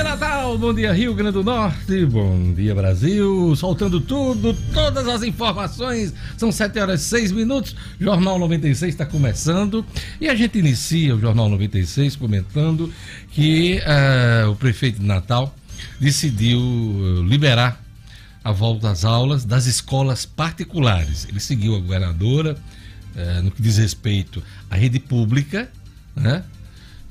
dia, Natal! Bom dia, Rio Grande do Norte! Bom dia, Brasil! Soltando tudo, todas as informações. São 7 horas e 6 minutos. Jornal 96 está começando. E a gente inicia o Jornal 96 comentando que uh, o prefeito de Natal decidiu uh, liberar a volta às aulas das escolas particulares. Ele seguiu a governadora uh, no que diz respeito à rede pública, né?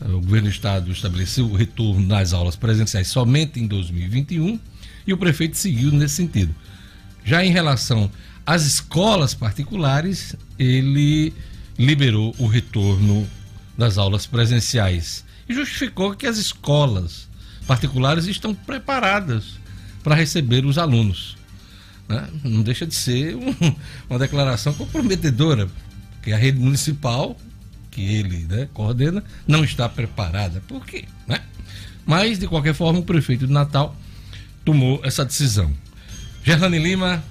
O governo do estado estabeleceu o retorno das aulas presenciais somente em 2021 e o prefeito seguiu nesse sentido. Já em relação às escolas particulares, ele liberou o retorno das aulas presenciais e justificou que as escolas particulares estão preparadas para receber os alunos. Né? Não deixa de ser um, uma declaração comprometedora, porque a rede municipal que ele né, coordena não está preparada. Por quê? Né? Mas, de qualquer forma, o prefeito de Natal tomou essa decisão. Gerlane Lima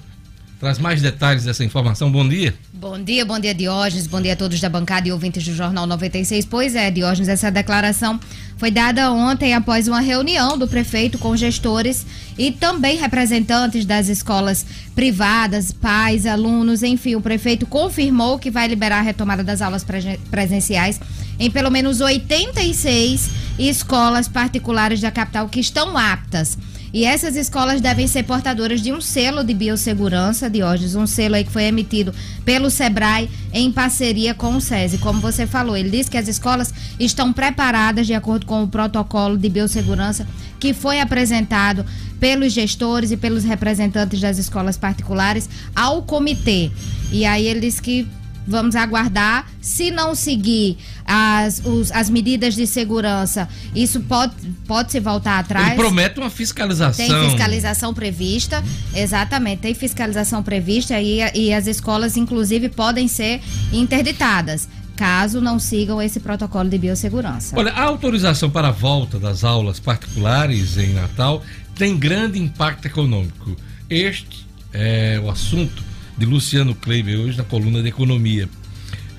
traz mais detalhes dessa informação. Bom dia. Bom dia, bom dia, Diógenes. Bom dia a todos da bancada e ouvintes do Jornal 96. Pois é, Diógenes, essa declaração foi dada ontem após uma reunião do prefeito com gestores e também representantes das escolas privadas, pais, alunos, enfim, o prefeito confirmou que vai liberar a retomada das aulas presenciais em pelo menos 86 escolas particulares da capital que estão aptas e essas escolas devem ser portadoras de um selo de biossegurança, Diógenes, um selo aí que foi emitido pelo SEBRAE em parceria com o SESI. Como você falou, ele disse que as escolas estão preparadas de acordo com o protocolo de biossegurança que foi apresentado pelos gestores e pelos representantes das escolas particulares ao comitê. E aí ele disse que Vamos aguardar. Se não seguir as, os, as medidas de segurança, isso pode, pode se voltar atrás. Ele promete uma fiscalização. Tem fiscalização prevista, exatamente, tem fiscalização prevista e, e as escolas, inclusive, podem ser interditadas caso não sigam esse protocolo de biossegurança. Olha, a autorização para a volta das aulas particulares em Natal tem grande impacto econômico. Este é o assunto de Luciano Kleiber, hoje na coluna de Economia.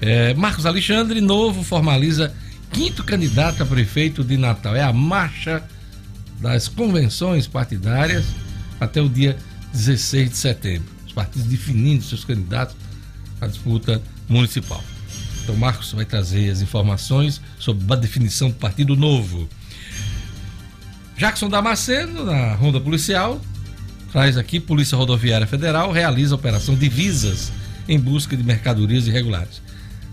É, Marcos Alexandre, novo, formaliza quinto candidato a prefeito de Natal. É a marcha das convenções partidárias até o dia 16 de setembro. Os partidos definindo seus candidatos à disputa municipal. Então, Marcos vai trazer as informações sobre a definição do Partido Novo. Jackson Damasceno, na Ronda Policial, traz aqui: Polícia Rodoviária Federal realiza operação divisas em busca de mercadorias irregulares.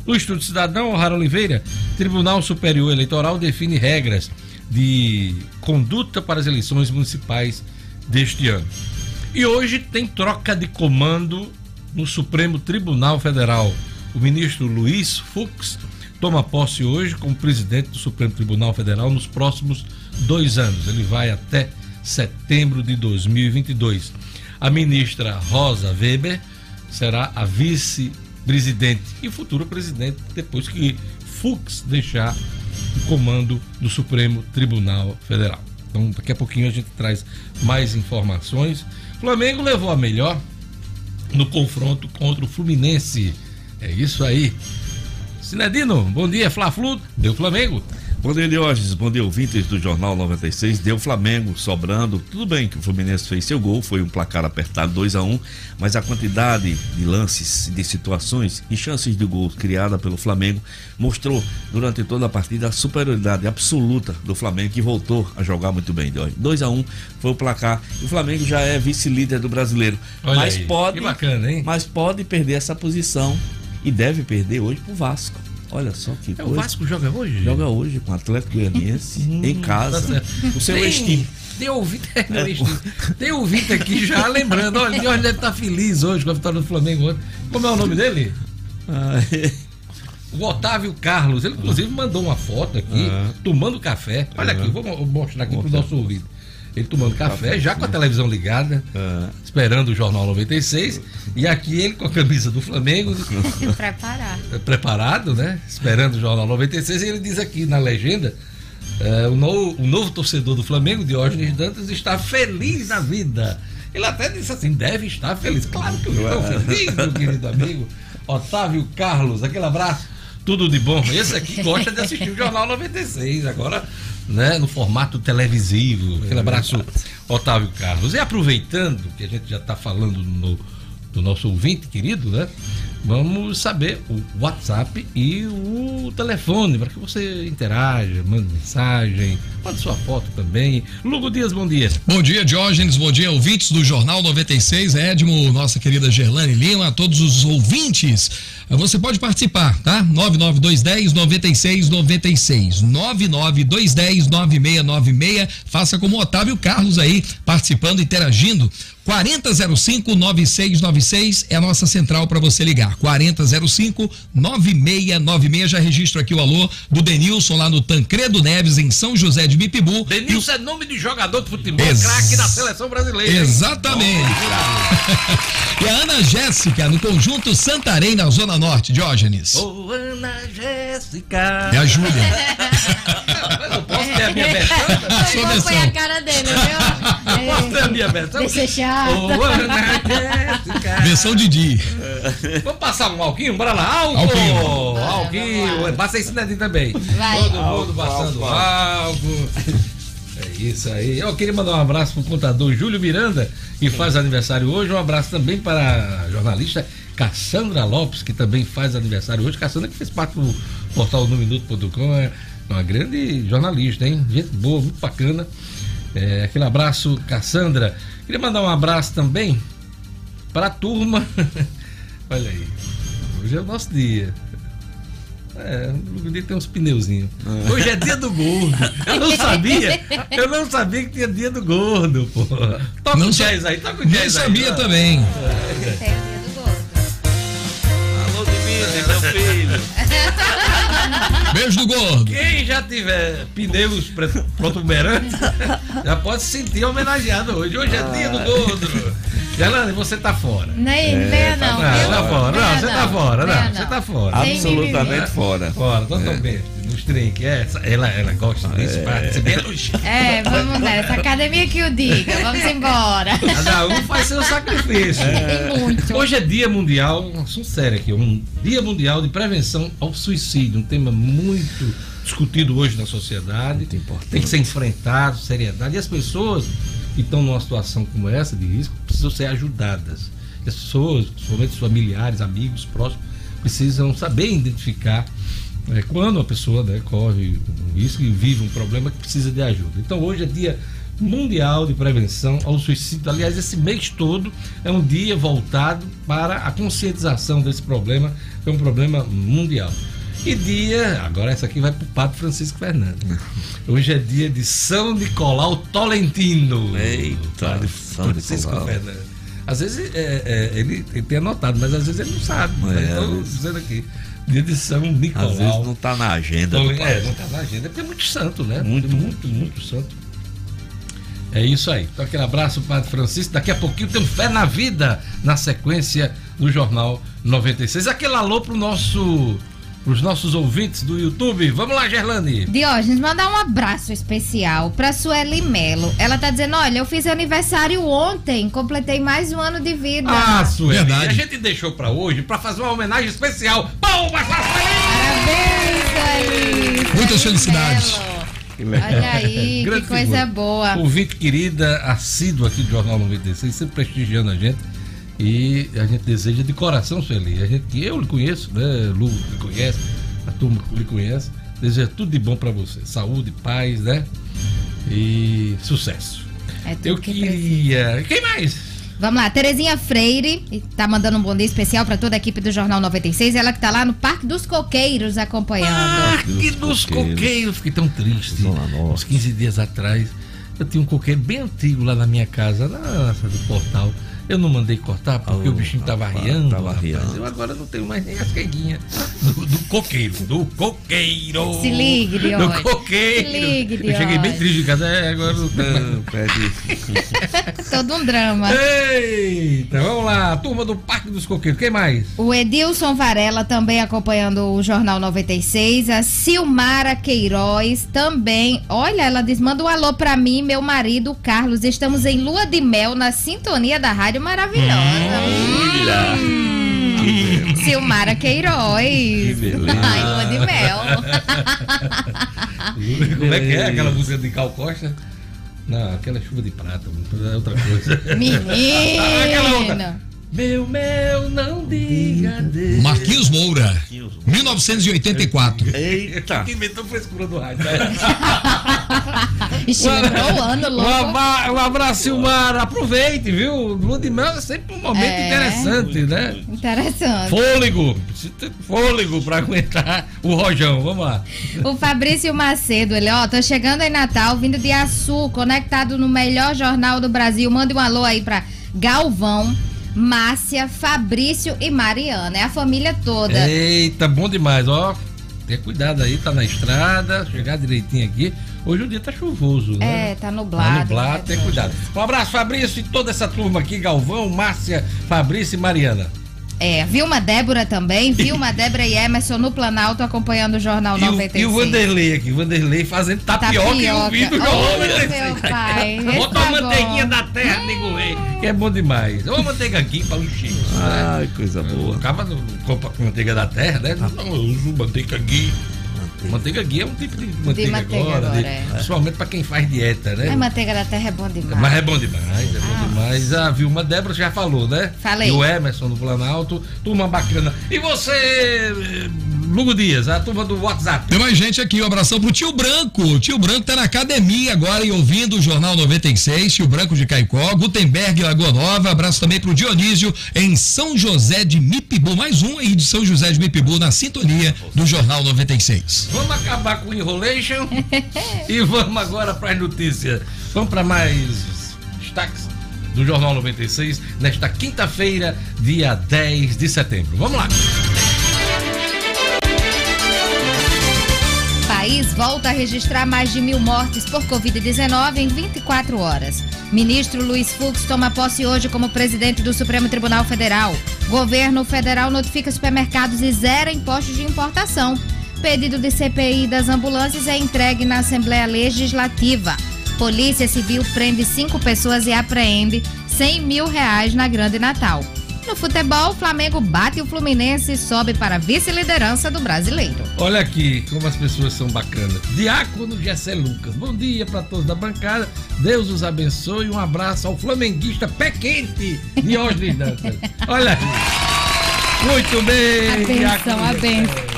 No Estúdio Cidadão, O'Hara Oliveira, Tribunal Superior Eleitoral define regras de conduta para as eleições municipais deste ano. E hoje tem troca de comando no Supremo Tribunal Federal. O ministro Luiz Fux toma posse hoje como presidente do Supremo Tribunal Federal nos próximos dois anos. Ele vai até setembro de 2022. A ministra Rosa Weber será a vice-presidente e futura presidente depois que Fux deixar o comando do Supremo Tribunal Federal. Então, daqui a pouquinho a gente traz mais informações. Flamengo levou a melhor no confronto contra o Fluminense. É isso aí. Sinedino, bom dia. Fla-Flu, deu Flamengo. Dia, Diógenes. Bom dia, ouvintes do Jornal 96. Deu Flamengo sobrando. Tudo bem que o Fluminense fez seu gol, foi um placar apertado 2 a 1 mas a quantidade de lances, de situações e chances de gol criada pelo Flamengo mostrou durante toda a partida a superioridade absoluta do Flamengo que voltou a jogar muito bem, Diógenes. 2 a 1 foi o placar. E o Flamengo já é vice-líder do brasileiro. Olha mas aí, pode, bacana, hein? mas pode perder essa posição e deve perder hoje pro Vasco. Olha só que é, coisa. O Vasco joga hoje? Joga hoje com o Atlético Goianiense em casa. Tá o seu Tem... Tem ouvinte, é, tem ouvinte aqui já lembrando, olha, ele deve estar feliz hoje com a vitória do Flamengo Como é o nome dele? Ah, é. O Otávio Carlos, ele inclusive mandou uma foto aqui, ah. tomando café. Olha aqui, vou mostrar aqui para o nosso ouvido ele tomando café, já com a televisão ligada, é. esperando o Jornal 96. E aqui ele com a camisa do Flamengo. Preparado. Preparado, né? Esperando o Jornal 96. E ele diz aqui na legenda: é, o, novo, o novo torcedor do Flamengo, Diógenes Dantas, está feliz na vida. Ele até disse assim: deve estar feliz. Claro que eu estou feliz, meu querido amigo. Otávio Carlos, aquele abraço. Tudo de bom. Esse aqui gosta de assistir o Jornal 96. Agora né, no formato televisivo. Aquele abraço, Otávio Carlos. E aproveitando que a gente já está falando no, do nosso ouvinte querido, né? Vamos saber o WhatsApp e o telefone para que você interaja, mande mensagem, mande sua foto também. Lugo Dias, bom dia. Bom dia, Diógenes, bom dia, ouvintes do Jornal 96, Edmo, nossa querida Gerlane Lima, todos os ouvintes. Você pode participar, tá? 99210 9696. 99210 9696. Faça como o Otávio Carlos aí, participando, interagindo. 4005-9696 é a nossa central para você ligar. 4005-9696. Já registro aqui o alô do Denilson lá no Tancredo Neves, em São José de Mipibu. Denilson é nome de jogador de futebol, Ex craque da seleção brasileira. Exatamente. e a Ana Jéssica, no conjunto Santarém, na Zona Norte, Diógenes. Ô, oh, Ana Jéssica. É a Júlia. Eu posso ter a minha versão? Qual foi a cara dele, viu? Posso ter a minha versão? Deixa chata. Jéssica. Versão Didi. Vamos passar um alquinho? Bora lá. Álcool. Alquinho. Alquinho. Passa esse dedinho também. Vai. Todo mundo passando álcool. É isso aí. Eu queria mandar um abraço pro contador Júlio Miranda, que faz aniversário hoje. Um abraço também para a jornalista Cassandra Lopes, que também faz aniversário hoje. Cassandra que fez parte do portal no minuto.com, é uma grande jornalista, hein? Gente boa, muito bacana. É, aquele abraço, Cassandra. Queria mandar um abraço também para a turma. Olha aí, hoje é o nosso dia. É, no dia tem uns pneuzinhos. Hoje é dia do gordo. Eu não sabia. Eu não sabia que tinha dia do gordo, pô. Toca Não o jazz aí, toca o Nem jazz aí. sabia vai. também. Tem o dia do gordo. Alô, Domingos, meu filho. Beijo do gordo. Quem já tiver pneus protuberantes já pode se sentir homenageado hoje. Hoje é dia do gordo. Gelane, você tá fora. Nem venha não, Não, viu? tá fora. Não, você tá fora. Não, você tá fora. Sem Absolutamente fora. Fora, totalmente. Nos trinques. É, essa- ela, ela gosta disso. Bem elogiado. É, vamos nessa. Academia que o diga. Vamos embora. Cada um faz seu sacrifício. Tem muito. Hoje é Dia Mundial, um assunto sério aqui, um Dia Mundial de Prevenção ao Suicídio, um tema muito discutido hoje na sociedade. Muito importante. Tem que ser enfrentado, seriedade. E as pessoas que estão numa situação como essa de risco precisam ser ajudadas. As pessoas, principalmente os familiares, amigos, próximos, precisam saber identificar né, quando a pessoa né, corre um risco e vive um problema que precisa de ajuda. Então hoje é dia mundial de prevenção ao suicídio. Aliás, esse mês todo é um dia voltado para a conscientização desse problema, que é um problema mundial. E dia, agora essa aqui vai para o Padre Francisco Fernandes. Hoje é dia de São Nicolau Tolentino. Eita, Padre São Francisco Nicolau. Fernandes. Às vezes é, é, ele, ele tem anotado, mas às vezes ele não sabe. É, então, vezes- dizendo aqui, dia de São Nicolau. Às vezes não tá na agenda. pai. é, não tá na agenda, porque é muito santo, né? Muito, Tem muito, muito santo. É isso aí. Então, aquele abraço, Padre Francisco. Daqui a pouquinho tem um Fé na Vida na sequência do Jornal 96. Aquele alô pro nosso, pros nossos ouvintes do YouTube. Vamos lá, Gerlane. Diógenes, mandar um abraço especial pra Sueli Melo. Ela tá dizendo: olha, eu fiz aniversário ontem, completei mais um ano de vida. Ah, Sueli. Verdade. A gente deixou pra hoje pra fazer uma homenagem especial. Palmas pra Sueli! Parabéns, Sueli! Muitas Sueli felicidades. Melo. Olha aí, que Grande coisa figura. boa. Ouvinte querida, assídua aqui do Jornal 96, sempre prestigiando a gente. E a gente deseja de coração, Sueli. A gente, que eu lhe conheço, né? Lu lhe conhece, a turma que lhe conhece. Deseja tudo de bom pra você. Saúde, paz, né? E sucesso. É tudo Eu que precisa. queria. Quem mais? Vamos lá, Terezinha Freire tá mandando um bom dia especial pra toda a equipe do Jornal 96. Ela que tá lá no Parque dos Coqueiros acompanhando. Parque dos Coqueiros. Coqueiros. Fiquei tão triste. Uns 15 dias atrás, eu tinha um coqueiro bem antigo lá na minha casa, na do portal. Eu não mandei cortar porque Oh, o bichinho tava rapaz, riando. tava rapaz. riando. Eu agora não tenho mais nem as queguinhas do, do coqueiro. Do coqueiro. Se ligue, Do Diógenes. coqueiro. Se ligue, Eu cheguei bem triste de casa. É, agora não tenho mais. Não, pede. Todo um drama. Eita, vamos lá. Turma do Parque dos Coqueiros. Quem mais? O Edilson Varela também acompanhando o Jornal 96. A Silmara Queiroz também. Olha, ela diz: manda um alô pra mim, meu marido, Carlos. Estamos em lua de mel na sintonia da Rádio Maravilhosa. Olha. Hum. Silmara Queiroz. beleza. Ai, lua de mel. Como é que é aquela música de Cal Costa? Não, aquela chuva de prata, é outra coisa. aquela outra. Meu, meu, não diga Deus. Marquinhos Moura, 1984. Eita! Que inventou frescura do rádio. né? Ixi, lembrou o ano, aba- um abraço, Silmar. Aproveite, viu? Lua de mel é sempre um momento É. interessante, né? Interessante. Fôlego. Precisa ter fôlego pra aguentar o rojão. Vamos lá. O Fabrício Macedo, ele, ó, tô chegando em Natal, vindo de Açu, conectado no melhor jornal do Brasil. Mande um alô aí pra Galvão, Márcia, Fabrício e Mariana. É a família toda. Eita, bom demais, ó. Tenha cuidado aí, tá na estrada, chegar direitinho aqui. Hoje o dia tá chuvoso, né? É, tá Tá nublado. nublado, né? tenha cuidado. Um abraço, Fabrício, e toda essa turma aqui, Galvão, Márcia, Fabrício e Mariana. É, Vilma Débora também, Vilma Débora e Emerson no Planalto acompanhando o Jornal E o, 96. e o Vanderlei aqui, o Vanderlei fazendo tapioca, e Tapioca. ouvindo o Ô, Jornal meu 96. pai, esse Bota tá uma manteiguinha bom. da terra, nego rei, que é bom demais. Ou manteiga aqui para os chicos, né? Ai, coisa boa. Acaba com manteiga da terra, né? Não, eu uso manteiga ghee. Manteiga ghee é um tipo de manteiga, manteiga agora, agora, de- é. principalmente para quem faz dieta, né? A manteiga da terra é bom demais. Mas é bom demais, é bom Ah. demais. A Vilma Débora já falou, né? Falei. E o Emerson do Planalto, turma bacana. E você, eh, Lugo Dias, a turma do WhatsApp. Tem mais gente aqui, um abração pro tio Branco. O tio Branco tá na academia agora e ouvindo o Jornal 96, tio Branco de Caicó, Gutenberg, Lagoa Nova. Abraço também pro Dionísio em São José de Mipibu. Mais um aí de São José de Mipibu na sintonia do Jornal 96. Vamos acabar com o Enrolation e vamos agora para as notícias. Vamos para mais destaques do Jornal 96 nesta quinta-feira, dia 10 de setembro. Vamos lá. País volta a registrar mais de mil mortes por Covid-19 em 24 horas. Ministro Luiz Fux toma posse hoje como presidente do Supremo Tribunal Federal. Governo federal notifica supermercados e zera impostos de importação. Pedido de CPI das ambulâncias é entregue na Assembleia Legislativa. Polícia Civil prende cinco pessoas e apreende 100 mil reais na Grande Natal. No futebol, o Flamengo bate o Fluminense e sobe para a vice-liderança do brasileiro. Olha aqui como as pessoas são bacanas. Diácono Gessé Lucas. Bom dia para todos da bancada. Deus os abençoe. Um abraço ao flamenguista pé quente, Diógenes Dantas. Olha aí. Muito bem. A benção, Diácono a benção.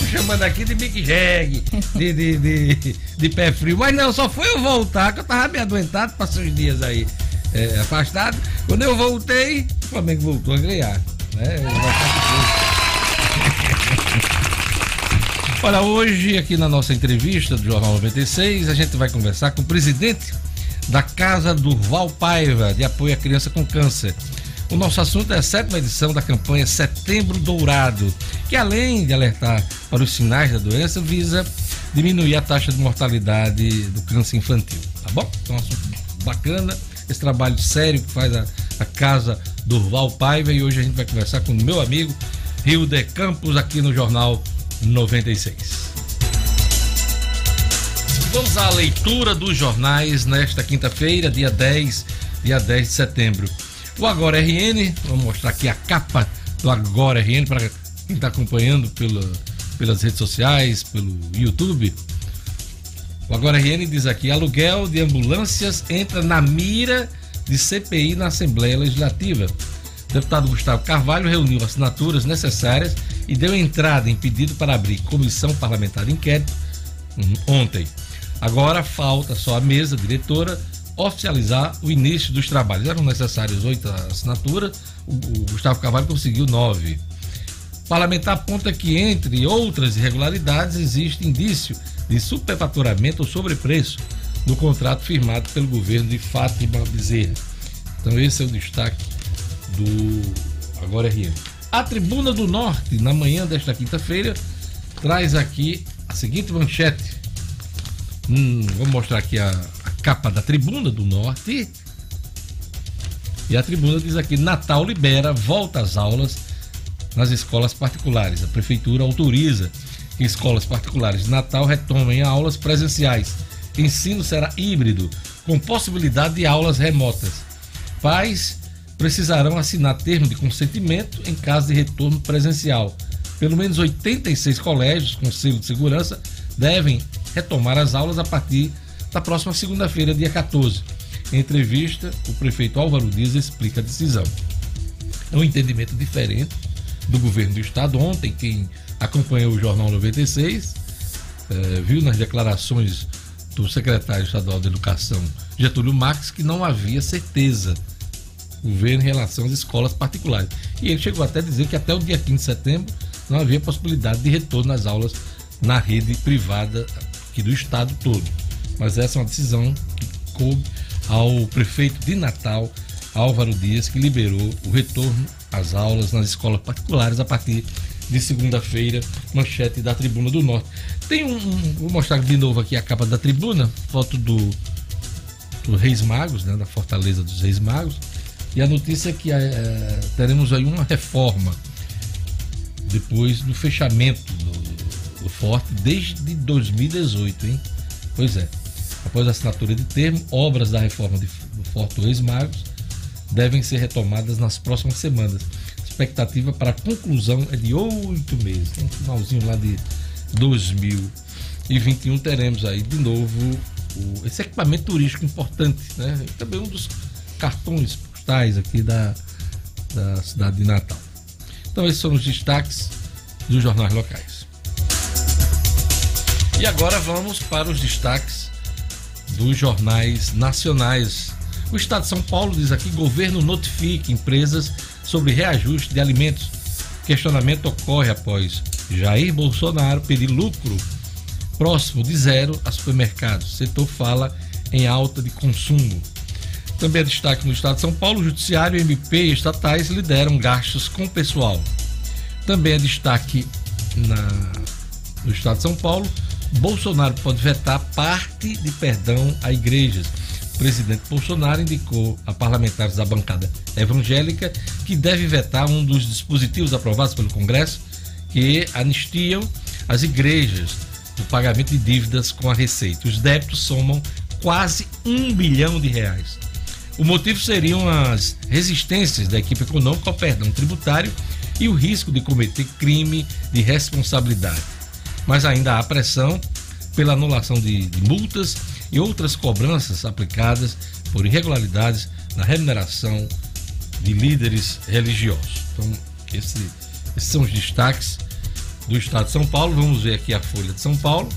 Me chamando aqui de Big Jag, de, de, de, de pé frio. Mas não, só foi eu voltar, que eu tava meio adoentado, passei uns dias aí é, afastado. Quando eu voltei, o Flamengo voltou a ganhar. Né? Olha, hoje aqui na nossa entrevista do Jornal 96, a gente vai conversar com o presidente da Casa Durval Paiva, de apoio à criança com câncer. O nosso assunto é a sétima edição da campanha Setembro Dourado, que além de alertar para os sinais da doença, visa diminuir a taxa de mortalidade do câncer infantil. Tá bom? Então, um assunto bacana, esse trabalho sério que faz a, a Casa Durval Paiva e hoje a gente vai conversar com o meu amigo Rio de Campos aqui no Jornal 96. Vamos à leitura dos jornais nesta quinta-feira, dia 10, dia 10 de setembro. O Agora RN, vou mostrar aqui a capa do Agora RN para quem está acompanhando pela, pelas redes sociais, pelo YouTube. O Agora RN diz aqui: aluguel de ambulâncias entra na mira de CPI na Assembleia Legislativa. O deputado Gustavo Carvalho reuniu assinaturas necessárias e deu entrada em pedido para abrir comissão parlamentar de inquérito hum, ontem. Agora falta só a mesa diretora oficializar o início dos trabalhos. Eram necessárias oito assinaturas, o, o Gustavo Carvalho conseguiu nove. O parlamentar aponta que, entre outras irregularidades, existe indício de superfaturamento ou sobrepreço no contrato firmado pelo governo de Fátima Bezerra. Então, esse é o destaque do Agora RN. A Tribuna do Norte, na manhã desta quinta-feira, traz aqui a seguinte manchete. Hum, vou mostrar aqui a, a capa da Tribuna do Norte. E a tribuna diz aqui: Natal libera, volta às aulas nas escolas particulares. A prefeitura autoriza escolas particulares de Natal retomem aulas presenciais. Ensino será híbrido, com possibilidade de aulas remotas. Pais precisarão assinar termo de consentimento em caso de retorno presencial. Pelo menos 86 colégios com selo de segurança devem retomar as aulas a partir da próxima segunda-feira, dia 14. Em entrevista, o prefeito Álvaro Dias explica a decisão. É um entendimento diferente do governo do estado. Ontem, quem acompanhou o Jornal 96 eh, viu nas declarações do secretário estadual de Educação, Getúlio Marques, que não havia certeza do governo em relação às escolas particulares. E ele chegou até a dizer que até o dia 15 de setembro não havia possibilidade de retorno às aulas na rede privada aqui do estado todo. Mas essa é uma decisão que coube ao prefeito de Natal, Álvaro Dias, que liberou o retorno às aulas nas escolas particulares a partir de segunda-feira, manchete da Tribuna do Norte. Tem um, Vou mostrar de novo aqui a capa da tribuna, foto do, do Reis Magos, né, da Fortaleza dos Reis Magos. E a notícia é que é, teremos aí uma reforma depois do fechamento do, do Forte desde 2018, hein? Pois é. Após a assinatura de termo, obras da reforma de, do Forte Reis Magos devem ser retomadas nas próximas semanas. Expectativa para a conclusão é de oito meses. No finalzinho lá de 2021 teremos aí de novo o, esse equipamento turístico importante, né? Também um dos cartões postais aqui da, da cidade de Natal. Então esses são os destaques dos jornais locais. E agora vamos para os destaques dos jornais nacionais. O Estado de São Paulo diz aqui: governo notifica empresas sobre reajuste de alimentos. Questionamento ocorre após Jair Bolsonaro pedir lucro próximo de zero a supermercados. O setor fala em alta de consumo. Também é destaque no estado de São Paulo: o Judiciário, MP e estatais lideram gastos com pessoal. Também é destaque na, no estado de São Paulo: Bolsonaro pode vetar parte de perdão a igrejas. Presidente Bolsonaro indicou a parlamentares da bancada evangélica que deve vetar um dos dispositivos aprovados pelo Congresso que anistiam as igrejas do pagamento de dívidas com a Receita. Os débitos somam quase um bilhão de reais. O motivo seriam as resistências da equipe econômica ao perdão tributário e o risco de cometer crime de responsabilidade. Mas ainda há pressão pela anulação de, de multas e outras cobranças aplicadas por irregularidades na remuneração de líderes religiosos. Então, esse, esses são os destaques do Estado de São Paulo. Vamos ver aqui a Folha de São Paulo.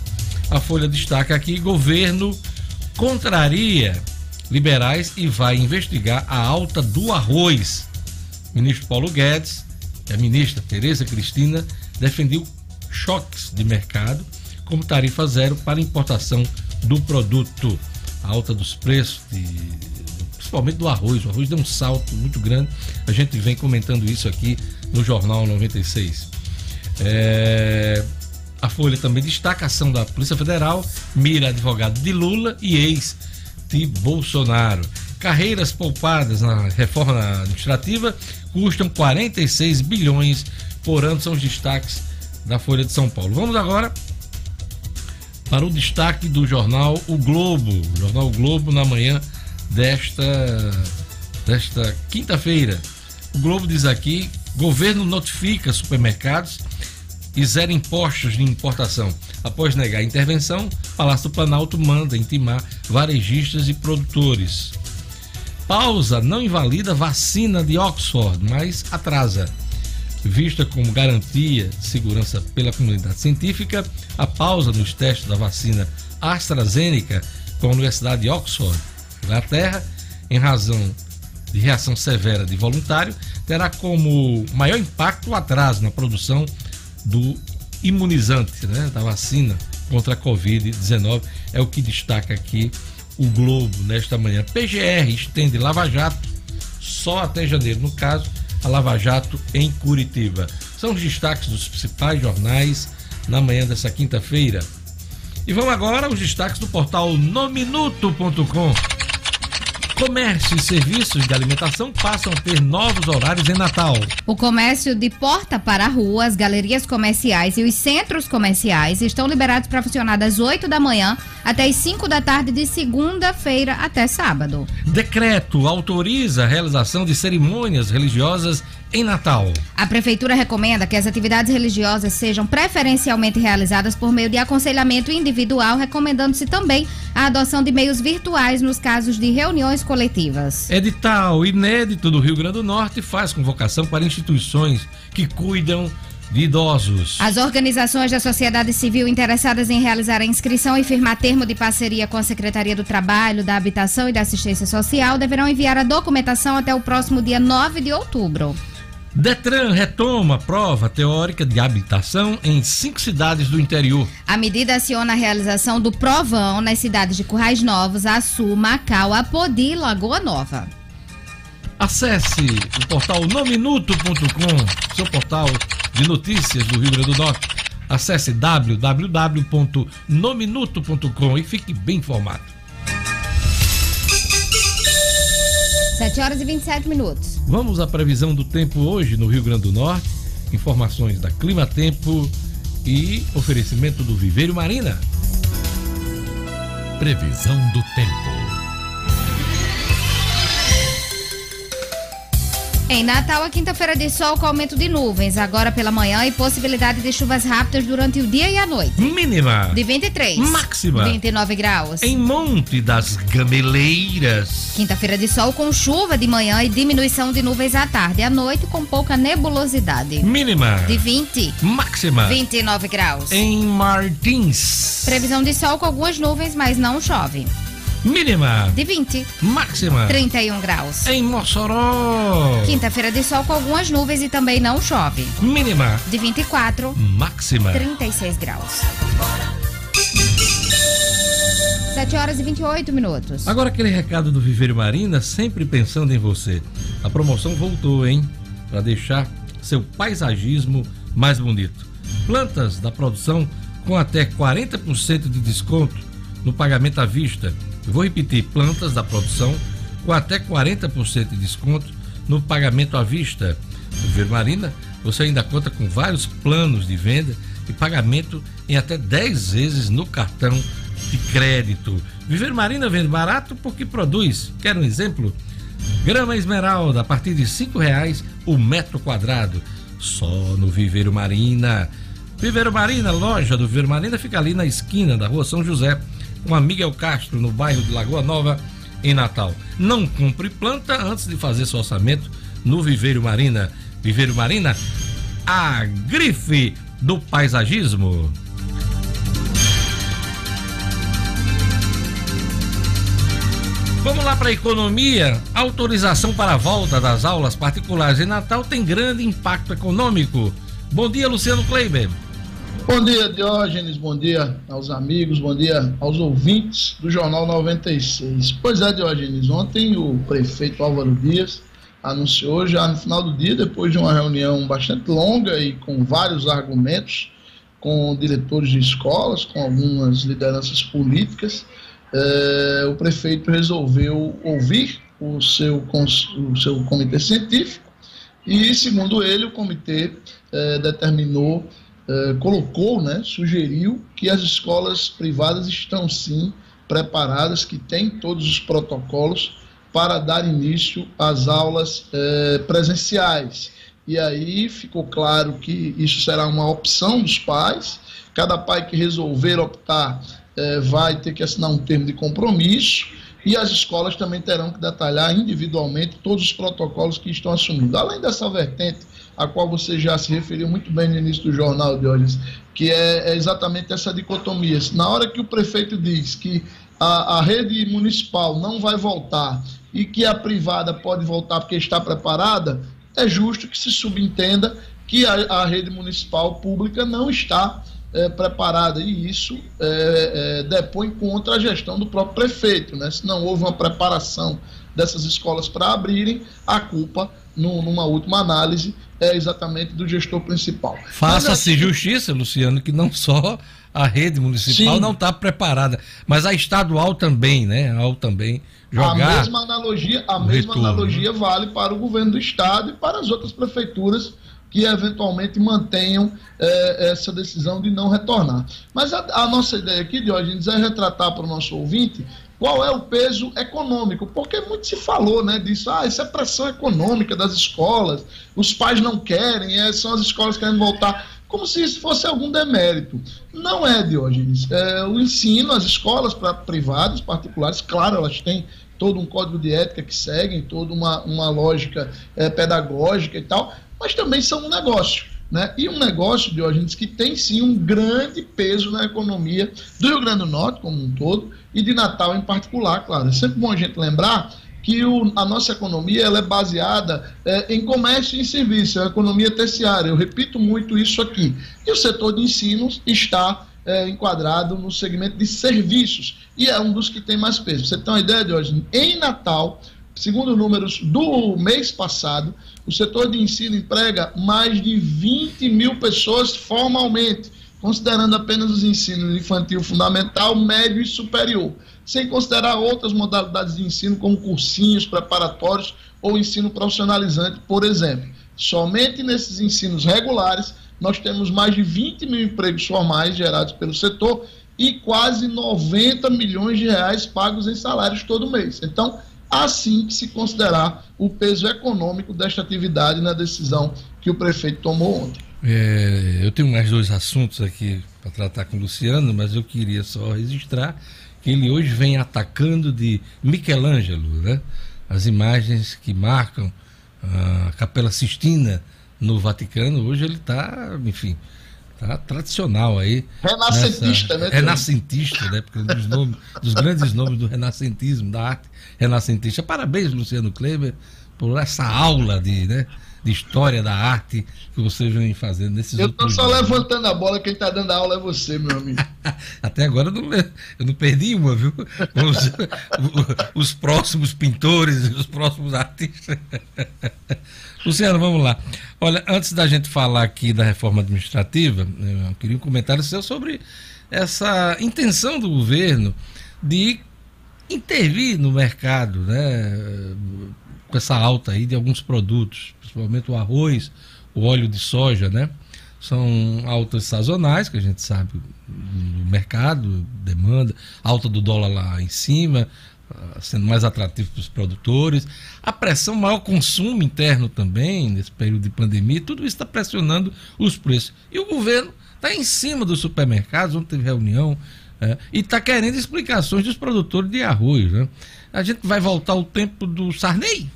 A Folha destaca aqui: governo contraria liberais e vai investigar a alta do arroz. ministro Paulo Guedes e a ministra Tereza Cristina defendeu choques de mercado como tarifa zero para importação do produto. A alta dos preços, de, principalmente do arroz. O arroz deu um salto muito grande. A gente vem comentando isso aqui no Jornal 96. É, a Folha também destaca a ação da Polícia Federal, mira advogado de Lula e ex de Bolsonaro. Carreiras poupadas na reforma administrativa custam 46 bilhões por ano, são os destaques da Folha de São Paulo. Vamos agora para o destaque do jornal O Globo. O jornal o Globo na manhã desta, desta quinta-feira. O Globo diz aqui: governo notifica supermercados e zero impostos de importação. Após negar a intervenção, Palácio do Planalto manda intimar varejistas e produtores. Pausa não invalida vacina de Oxford, mas atrasa. Vista como garantia de segurança pela comunidade científica, a pausa nos testes da vacina AstraZeneca com a Universidade de Oxford, Inglaterra, em razão de reação severa de voluntário, terá como maior impacto o atraso na produção do imunizante, né, da vacina contra a Covid-19. É o que destaca aqui o Globo nesta manhã. PGR estende Lava Jato só até janeiro, no caso, a Lava Jato em Curitiba. São os destaques dos principais jornais na manhã dessa quinta-feira. E vamos agora aos destaques do portal nominuto.com. Comércio e serviços de alimentação passam a ter novos horários em Natal. O comércio de porta para a rua, as galerias comerciais e os centros comerciais estão liberados para funcionar das 8 da manhã até as 5 da tarde de segunda-feira até sábado. Decreto autoriza a realização de cerimônias religiosas em Natal. A Prefeitura recomenda que as atividades religiosas sejam preferencialmente realizadas por meio de aconselhamento individual, recomendando-se também a adoção de meios virtuais nos casos de reuniões coletivas. Edital inédito do Rio Grande do Norte faz convocação para instituições que cuidam de idosos. As organizações da sociedade civil interessadas em realizar a inscrição e firmar termo de parceria com a Secretaria do Trabalho, da Habitação e da Assistência Social deverão enviar a documentação até o próximo dia 9 de outubro. Detran retoma prova teórica de habitação em cinco cidades do interior. A medida aciona a realização do provão nas cidades de Currais Novos, Açu, Macau, Apodi e Lagoa Nova. Acesse o portal nominuto.com, seu portal de notícias do Rio Grande do Norte. Acesse www.nominuto.com e fique bem informado. 7 horas e 27 minutos. Vamos à previsão do tempo hoje no Rio Grande do Norte. Informações da Clima Tempo e oferecimento do Viveiro Marina. Previsão do tempo. Em Natal, a quinta-feira de sol com aumento de nuvens, agora pela manhã e possibilidade de chuvas rápidas durante o dia e a noite. Mínima. De 23. Máxima. 29 graus. Em Monte das Gameleiras. Quinta-feira de sol com chuva de manhã e diminuição de nuvens à tarde. À noite com pouca nebulosidade. Mínima. De 20. Máxima. 29 graus. Em Martins. Previsão de sol com algumas nuvens, mas não chove. Mínima. De 20. Máxima. 31 graus. Em Mossoró. Quinta-feira de sol com algumas nuvens e também não chove. Mínima. De 24. Máxima. 36 graus. 7 horas e 28 minutos. Agora aquele recado do Viveiro Marina, sempre pensando em você. A promoção voltou, hein? Para deixar seu paisagismo mais bonito. Plantas da produção com até 40% de desconto no pagamento à vista. Vou repetir: plantas da produção com até 40% de desconto no pagamento à vista. Viveiro Marina, você ainda conta com vários planos de venda e pagamento em até 10 vezes no cartão de crédito. Viver Marina vende barato porque produz. Quer um exemplo? Grama esmeralda a partir de cinco reais o metro quadrado. Só no Viveiro Marina. Viveiro Marina, loja do Viveiro Marina fica ali na esquina da rua São José, com a Miguel Castro, no bairro de Lagoa Nova, em Natal. Não compre planta antes de fazer seu orçamento no Viveiro Marina. Viveiro Marina, a grife do paisagismo. Vamos lá para a economia. Autorização para a volta das aulas particulares em Natal tem grande impacto econômico. Bom dia, Luciano Kleiber. Bom dia, Diógenes. Bom dia aos amigos. Bom dia aos ouvintes do Jornal 96. Pois é, Diógenes. Ontem o prefeito Álvaro Dias anunciou já no final do dia, depois de uma reunião bastante longa e com vários argumentos com diretores de escolas, com algumas lideranças políticas, eh, o prefeito resolveu ouvir o seu, o seu comitê científico e, segundo ele, o comitê eh, determinou, eh, colocou, né, sugeriu que as escolas privadas estão sim preparadas, que têm todos os protocolos para dar início às aulas presenciais. E aí ficou claro que isso será uma opção dos pais. Cada pai que resolver optar eh, vai ter que assinar um termo de compromisso e as escolas também terão que detalhar individualmente todos os protocolos que estão assumindo. Além dessa vertente, a qual você já se referiu muito bem no início do jornal, Diógenes, que é, é exatamente essa dicotomia. Na hora que o prefeito diz que a, a rede municipal não vai voltar e que a privada pode voltar porque está preparada, é justo que se subentenda que a, a rede municipal pública não está é, preparada e isso é, é, depõe contra a gestão do próprio prefeito. Né? Se não houve uma preparação dessas escolas para abrirem, a culpa, no, numa última análise, é exatamente do gestor principal. Faça-se assim, justiça, Luciano, que não só a rede municipal sim. não está preparada, mas a estadual também, né? Ao também jogar. A mesma analogia, a mesma retorno. analogia vale para o governo do estado e para as outras prefeituras que eventualmente mantenham é, essa decisão de não retornar. Mas a, a nossa ideia aqui, Diógenes, é retratar para o nosso ouvinte qual é o peso econômico, porque muito se falou né, disso, ah, isso é pressão econômica das escolas, os pais não querem, é, são as escolas querendo voltar, como se isso fosse algum demérito. Não é, Diógenes. É, o ensino, as escolas para privadas, particulares, claro, elas têm todo um código de ética que seguem, toda uma, uma lógica é, pedagógica e tal, mas também são um negócio. Né? E um negócio, Diógenes, que tem sim um grande peso na economia do Rio Grande do Norte como um todo e de Natal em particular, claro. É sempre bom a gente lembrar que o, a nossa economia ela é baseada é, em comércio e em serviço, é uma economia terciária. Eu repito muito isso aqui. E o setor de ensino está é, enquadrado no segmento de serviços e é um dos que tem mais peso. Você tem uma ideia de hoje? Em Natal, segundo números do mês passado, o setor de ensino emprega mais de 20 mil pessoas formalmente, considerando apenas os ensinos infantil fundamental, médio e superior, sem considerar outras modalidades de ensino, como cursinhos preparatórios ou ensino profissionalizante, por exemplo. Somente nesses ensinos regulares nós temos mais de 20 mil empregos formais gerados pelo setor e quase 90 milhões de reais pagos em salários todo mês. Então, assim que se considerar o peso econômico desta atividade na decisão que o prefeito tomou ontem. É, eu tenho mais dois assuntos aqui para tratar com o Luciano, mas eu queria só registrar que ele hoje vem atacando de Michelangelo, né? As imagens que marcam a Capela Sistina no Vaticano, hoje ele está, enfim, tá tradicional aí. Renascentista, nessa, né? Renascentista, né? Porque um dos, nomes, dos grandes nomes do renascentismo, da arte renascentista. Parabéns, Luciano Kleber, por essa aula de, né, de história da arte que vocês vem fazendo nesses Eu tô só dias. levantando a bola, quem tá dando a aula é você, meu amigo. Até agora eu não, eu não perdi uma, viu? Os, os próximos pintores, os próximos artistas. Luciano, vamos lá. Olha, antes da gente falar aqui da reforma administrativa, eu queria um comentário seu sobre essa intenção do governo de intervir no mercado, né, com essa alta aí de alguns produtos, principalmente o arroz, o óleo de soja, né? São altas sazonais, que a gente sabe no mercado, demanda, alta do dólar lá em cima, ah, sendo mais atrativo para os produtores, a pressão, maior consumo interno também, nesse período de pandemia, tudo isso está pressionando os preços. E o governo está em cima dos supermercados, onde teve reunião, é, e está querendo explicações dos produtores de arroz. Né? A gente vai voltar ao tempo do Sarney?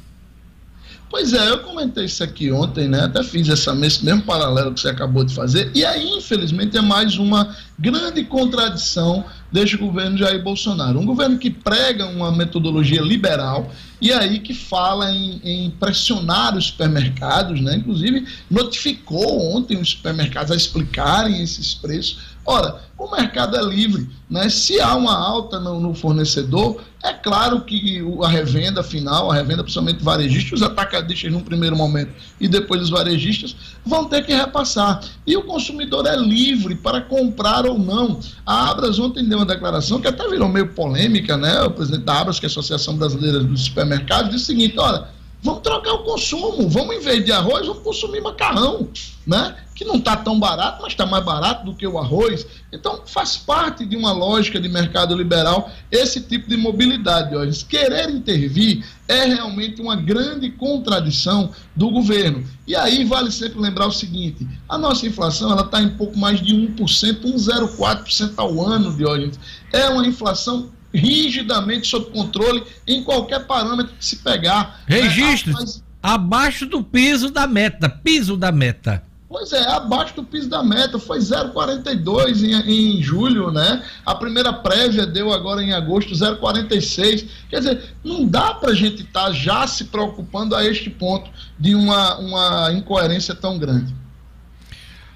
Pois é, eu comentei isso aqui ontem, né? Até fiz essa, esse mesmo paralelo que você acabou de fazer. E aí, infelizmente, é mais uma grande contradição deste governo Jair Bolsonaro. Um governo que prega uma metodologia liberal e aí que fala em, em, pressionar os supermercados, né? Inclusive notificou ontem os supermercados a explicarem esses preços. Ora, o mercado é livre, né? Se há uma alta no, no fornecedor, é claro que a revenda final, a revenda principalmente varejistas, os atacadistas num primeiro momento e depois os varejistas, vão ter que repassar. E o consumidor é livre para comprar ou não. A Abras ontem deu uma declaração que até virou meio polêmica, né? O presidente da Abras, que é a Associação Brasileira dos Supermercados, disse o seguinte: olha Vamos trocar o consumo, vamos em vez de arroz, vamos consumir macarrão, né? Que não está tão barato, mas está mais barato do que o arroz. Então faz parte de uma lógica de mercado liberal esse tipo de mobilidade. Hoje. Querer intervir é realmente uma grande contradição do governo. E aí vale sempre lembrar o seguinte: a nossa inflação ela está em pouco mais de 1%, 1,04% ao ano, hoje. É uma inflação rigidamente sob controle em qualquer parâmetro que se pegar. Registro. Né? Abaixo do piso da meta. Piso da meta. Pois é, abaixo do piso da meta, foi 0,42 em, em julho, né? A primeira prévia deu agora em agosto 0,46. Quer dizer, não dá para a gente estar tá já se preocupando a este ponto de uma, uma incoerência tão grande.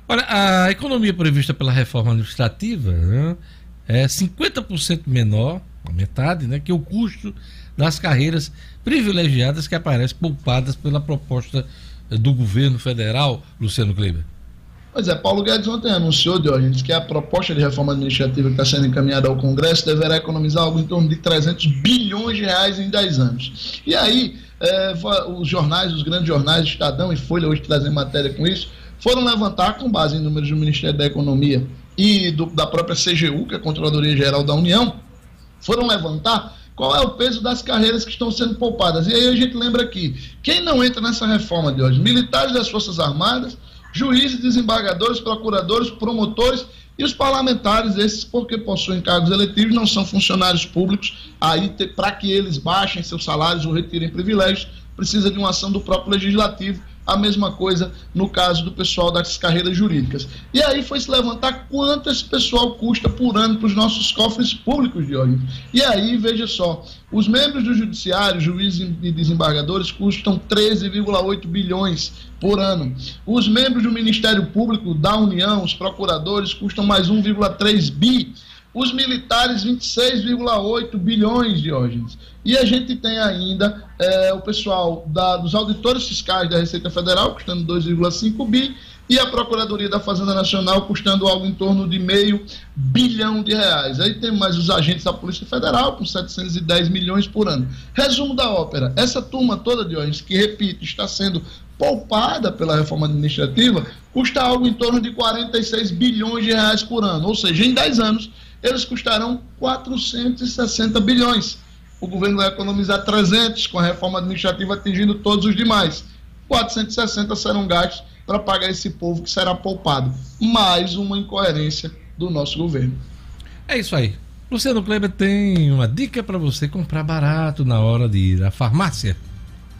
Olha, a economia prevista pela reforma administrativa, né? É 50% menor, a metade, né, que o custo das carreiras privilegiadas que aparecem poupadas pela proposta do governo federal, Luciano Kleber. Pois é, Paulo Guedes ontem anunciou, Diógenes, que a proposta de reforma administrativa que está sendo encaminhada ao Congresso deverá economizar algo em torno de 300 bilhões de reais em 10 anos. E aí, é, os jornais, os grandes jornais, Estadão e Folha, hoje trazem matéria com isso, foram levantar, com base em números do Ministério da Economia e do, da própria CGU, que é a Controladoria Geral da União, foram levantar qual é o peso das carreiras que estão sendo poupadas. E aí a gente lembra aqui, quem não entra nessa reforma de hoje? Militares das Forças Armadas, juízes, desembargadores, procuradores, promotores e os parlamentares, esses porque possuem cargos eletivos, não são funcionários públicos, aí para que eles baixem seus salários ou retirem privilégios, precisa de uma ação do próprio legislativo a mesma coisa no caso do pessoal das carreiras jurídicas. E aí foi se levantar quanto esse pessoal custa por ano para os nossos cofres públicos, de hoje. E aí, veja só, os membros do judiciário, juízes e desembargadores, custam 13,8 bilhões por ano. Os membros do Ministério Público da União, os procuradores, custam mais 1,3 bi os militares 26,8 bilhões, Diógenes. E a gente tem ainda é, o pessoal da, dos auditores fiscais da Receita Federal, custando 2,5 bi, e a Procuradoria da Fazenda Nacional custando algo em torno de meio bilhão de reais. Aí tem mais os agentes da Polícia Federal, com 710 milhões por ano. Resumo da ópera: essa turma toda, Diógenes, que repito, está sendo poupada pela reforma administrativa, custa algo em torno de 46 bilhões de reais por ano. Ou seja, em 10 anos eles custarão 460 bilhões. O governo vai economizar 300 com a reforma administrativa atingindo todos os demais. 460 serão gastos para pagar esse povo que será poupado. Mais uma incoerência do nosso governo. É isso aí. Luciano Kleber tem uma dica para você comprar barato na hora de ir à farmácia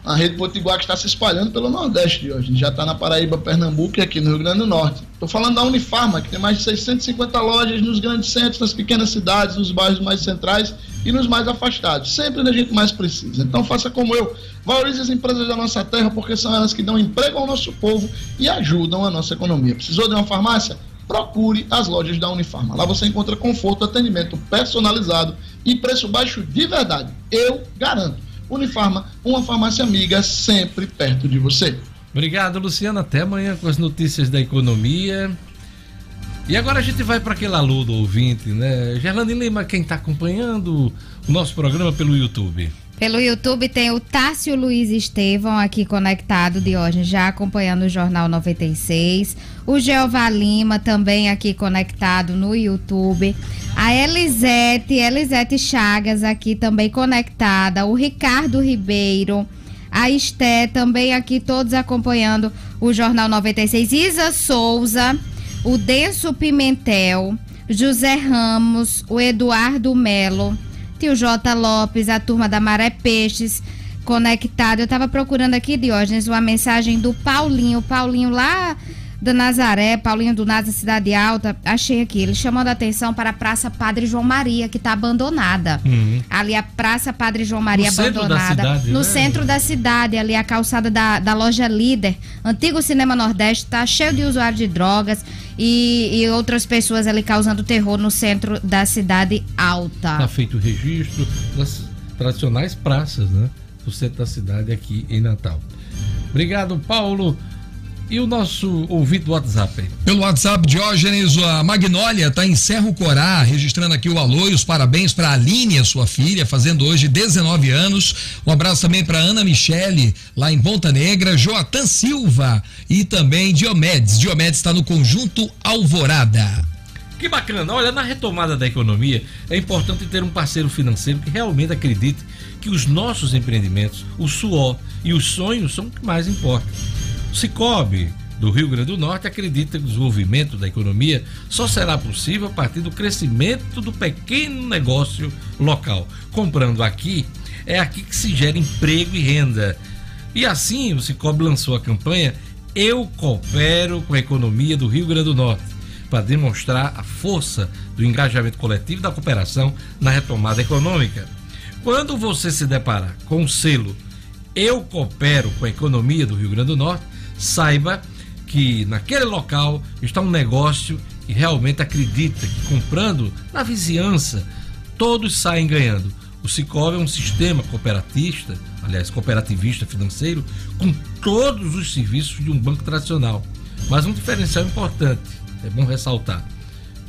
a rede Potiguar que está se espalhando pelo Nordeste de hoje. Já está na Paraíba, Pernambuco e aqui no Rio Grande do Norte. Estou falando da Unifarma, que tem mais de 650 lojas nos grandes centros, nas pequenas cidades, nos bairros mais centrais e nos mais afastados, sempre onde a gente mais precisa. Então faça como eu, valorize as empresas da nossa terra, porque são elas que dão emprego ao nosso povo e ajudam a nossa economia. Precisou de uma farmácia? Procure as lojas da Unifarma. Lá você encontra conforto, atendimento personalizado e preço baixo de verdade. Eu garanto. Unifarma, uma farmácia amiga sempre perto de você. Obrigado, Luciano. Até amanhã com as notícias da economia. E agora a gente vai para aquele alô do ouvinte, né? Gerlane Lima, quem está acompanhando o nosso programa pelo YouTube. Pelo YouTube tem o Tássio Luiz Estevão aqui conectado, de hoje, já acompanhando o Jornal 96. O Jeová Lima também aqui conectado no YouTube. A Elisete, Elisete Chagas aqui também conectada. O Ricardo Ribeiro. A Esté também aqui, todos acompanhando o Jornal 96. Isa Souza, o Denso Pimentel, José Ramos, o Eduardo Melo Tio J. Lopes, a turma da Maré Peixes, conectado. Eu estava procurando aqui, Diógenes, uma mensagem do Paulinho. Paulinho lá da Nazaré, Paulinho do Nasa Cidade Alta, achei aqui, ele chamando a atenção para a Praça Padre João Maria, que está abandonada. Uhum. Ali a Praça Padre João Maria no abandonada. Cidade, no né? centro da cidade, ali a calçada da, da loja Líder, antigo Cinema Nordeste, está cheio de usuários de drogas e, e, outras pessoas ali causando terror no centro da cidade alta. Está feito o registro das tradicionais praças, né? Do centro da cidade aqui em Natal. Obrigado, Paulo. E o nosso ouvinte do WhatsApp? Pelo WhatsApp, Diógenes, a Magnólia está em Serro Corá, registrando aqui o alô e os parabéns para a Aline, sua filha, fazendo hoje 19 anos. Um abraço também para Ana Michele, lá em Ponta Negra, Joatan Silva e também Diomedes. Diomedes está no conjunto Alvorada. Que bacana. Olha, na retomada da economia, é importante ter um parceiro financeiro que realmente acredite que os nossos empreendimentos, o suor e os sonhos são o que mais importa. Cicobi, do Rio Grande do Norte, acredita que o desenvolvimento da economia só será possível a partir do crescimento do pequeno negócio local. Comprando aqui, é aqui que se gera emprego e renda. E assim, o Cicobi lançou a campanha Eu Coopero com a Economia do Rio Grande do Norte, para demonstrar a força do engajamento coletivo da cooperação na retomada econômica. Quando você se deparar com o selo Eu Coopero com a Economia do Rio Grande do Norte, saiba que naquele local está um negócio e realmente acredita que comprando na vizinhança todos saem ganhando. O Cicobi é um sistema cooperatista, aliás, cooperativista financeiro, com todos os serviços de um banco tradicional. Mas um diferencial importante, é bom ressaltar,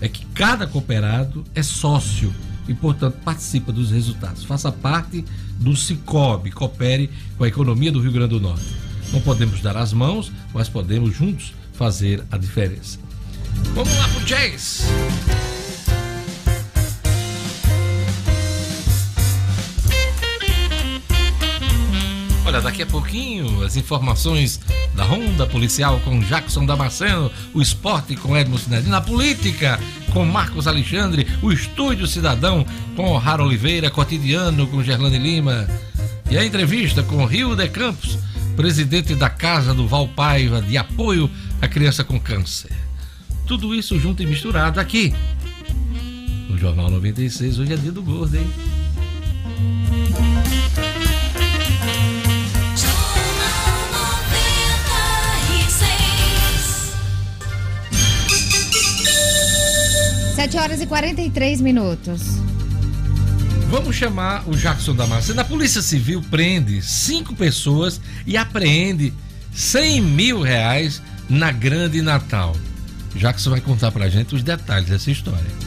é que cada cooperado é sócio e, portanto, participa dos resultados. Faça parte do Cicobi, coopere com a economia do Rio Grande do Norte. Não podemos dar as mãos, mas podemos juntos fazer a diferença. Vamos lá pro Jazz! Olha, daqui a pouquinho as informações da Ronda Policial com Jackson Damasceno, o esporte com Edmo Sinadino, a política com Marcos Alexandre, o Estúdio Cidadão com O'Hara Oliveira, Cotidiano com Gerlane Lima e a entrevista com Rio de Campos, presidente da Casa do Valpaiva de apoio à criança com câncer. Tudo isso junto e misturado aqui no Jornal 96. Hoje é dia do gordo, hein? Sete horas e 43 minutos. Vamos chamar o Jackson Damasceno. A Polícia Civil prende cinco pessoas e apreende 100 mil reais na Grande Natal. Jackson vai contar pra gente os detalhes dessa história.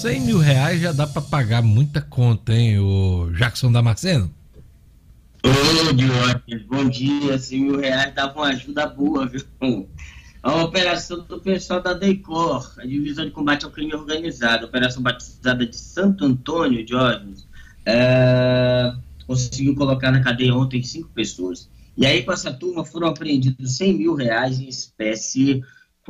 100 mil reais já dá para pagar muita conta, hein, o Jackson Damasceno? Ô, Diógenes, bom dia. 100 mil reais dava uma ajuda boa, viu? A operação do pessoal da DEICOR, a Divisão de Combate ao Crime Organizado, operação batizada de Santo Antônio, Diógenes, é, conseguiu colocar na cadeia ontem cinco pessoas. E aí, com essa turma, foram apreendidos 100 mil reais em espécie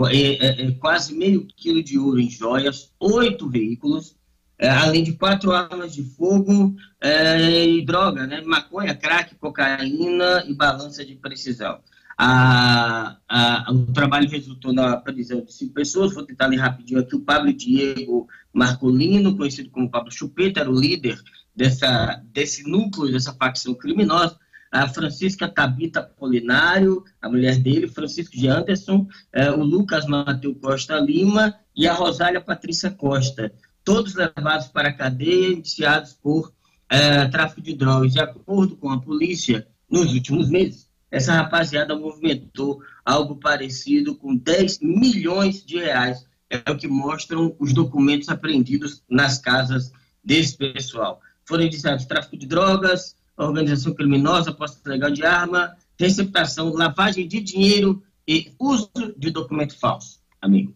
é, é, é, quase meio quilo de ouro em joias, oito veículos, é, além de quatro armas de fogo é, e droga, né? maconha, crack, cocaína e balança de precisão. A, a, o trabalho resultou na prisão de cinco pessoas. Vou tentar ler rapidinho aqui. O Pablo Diego Marcolino, conhecido como Pablo Chupeta, era o líder dessa, desse núcleo, dessa facção criminosa a Francisca Tabita Polinário, a mulher dele, Francisco de Anderson, eh, o Lucas Mateu Costa Lima e a Rosália Patrícia Costa, todos levados para a cadeia, indiciados por eh, tráfico de drogas. De acordo com a polícia, nos últimos meses, essa rapaziada movimentou algo parecido com 10 milhões de reais, é o que mostram os documentos apreendidos nas casas desse pessoal. Foram indiciados tráfico de drogas, organização criminosa, posse legal de arma, receptação, lavagem de dinheiro e uso de documento falso, amigo.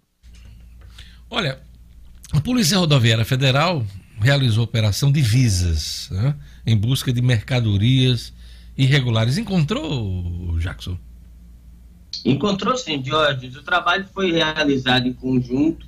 Olha, a Polícia Rodoviária Federal realizou operação de visas né, em busca de mercadorias irregulares. Encontrou, Jackson? Encontrou sim, Jorge. O trabalho foi realizado em conjunto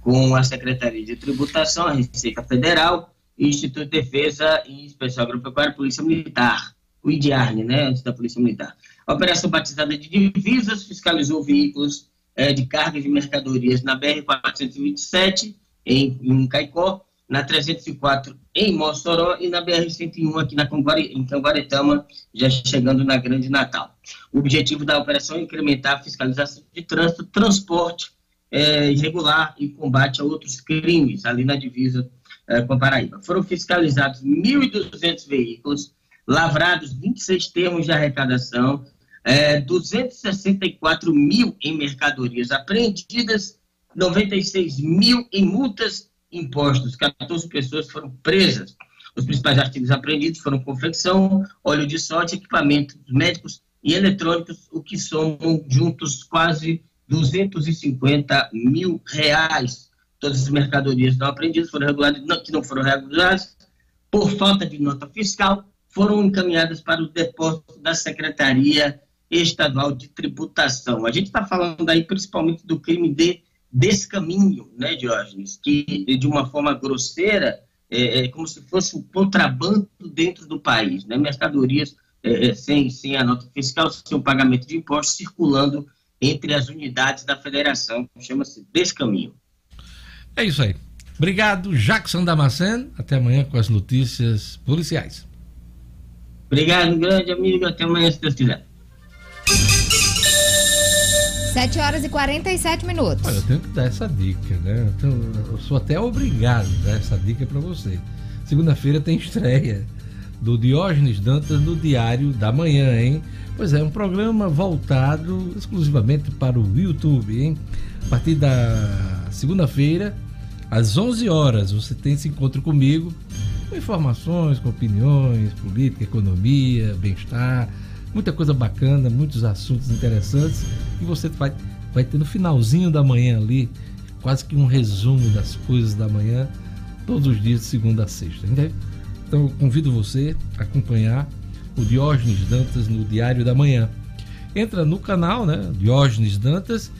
com a Secretaria de Tributação, a Receita Federal, Instituto de Defesa e Especial Agropecuária Polícia Militar, o IDIARN, né, antes da Polícia Militar. A operação batizada de divisas fiscalizou veículos é, de carga de mercadorias na BR-427, em, em Caicó, na 304 em Mossoró e na BR-101 aqui na em Canguaretama, já chegando na Grande Natal. O objetivo da operação é incrementar a fiscalização de trânsito, transporte é, irregular e combate a outros crimes ali na divisa é, com Paraíba. Foram fiscalizados 1.200 veículos, lavrados 26 termos de arrecadação, é, 264 mil em mercadorias apreendidas, 96 mil em multas impostos. 14 pessoas foram presas. Os principais artigos apreendidos foram confecção, óleo de sorte, equipamentos médicos e eletrônicos, o que somam juntos quase 250 mil reais todas as mercadorias não apreendidas foram reguladas, não, que não foram reguladas por falta de nota fiscal, foram encaminhadas para o depósito da Secretaria Estadual de Tributação. A gente está falando aí principalmente do crime de descaminho, né, Diógenes, que de uma forma grosseira, é, é como se fosse um contrabando dentro do país, né, mercadorias é, é sem, sem a nota fiscal, sem o pagamento de impostos, circulando entre as unidades da federação, chama-se descaminho. É isso aí. Obrigado, Jackson Damasceno. Até amanhã com as notícias policiais. Obrigado, grande amigo. Até amanhã, se Deus quiser. 7 horas e 47 minutos. Olha, eu tenho que dar essa dica, né? Eu, tenho, eu sou até obrigado a dar essa dica para você. Segunda-feira tem estreia do Diógenes Dantas no Diário da Manhã, hein? Pois é, um programa voltado exclusivamente para o YouTube, hein? A partir da segunda-feira, às 11 horas, você tem esse encontro comigo, com informações, com opiniões, política, economia, bem-estar, muita coisa bacana, muitos assuntos interessantes que você vai, vai ter no finalzinho da manhã ali, quase que um resumo das coisas da manhã, todos os dias de segunda a sexta. Entende? Então eu convido você a acompanhar o Diógenes Dantas no Diário da Manhã. Entra no canal, né? Diógenes Dantas,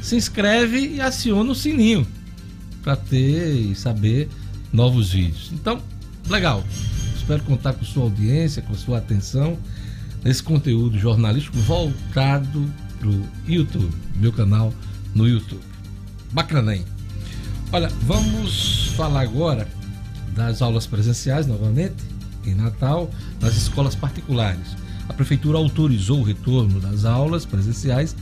se inscreve e aciona o sininho para ter e saber novos vídeos. Então, legal. Espero contar com sua audiência, com sua atenção nesse conteúdo jornalístico voltado para o YouTube, meu canal no YouTube. Bacana, hein? Olha, vamos falar agora das aulas presenciais novamente em Natal nas escolas particulares. A prefeitura autorizou o retorno das aulas presenciais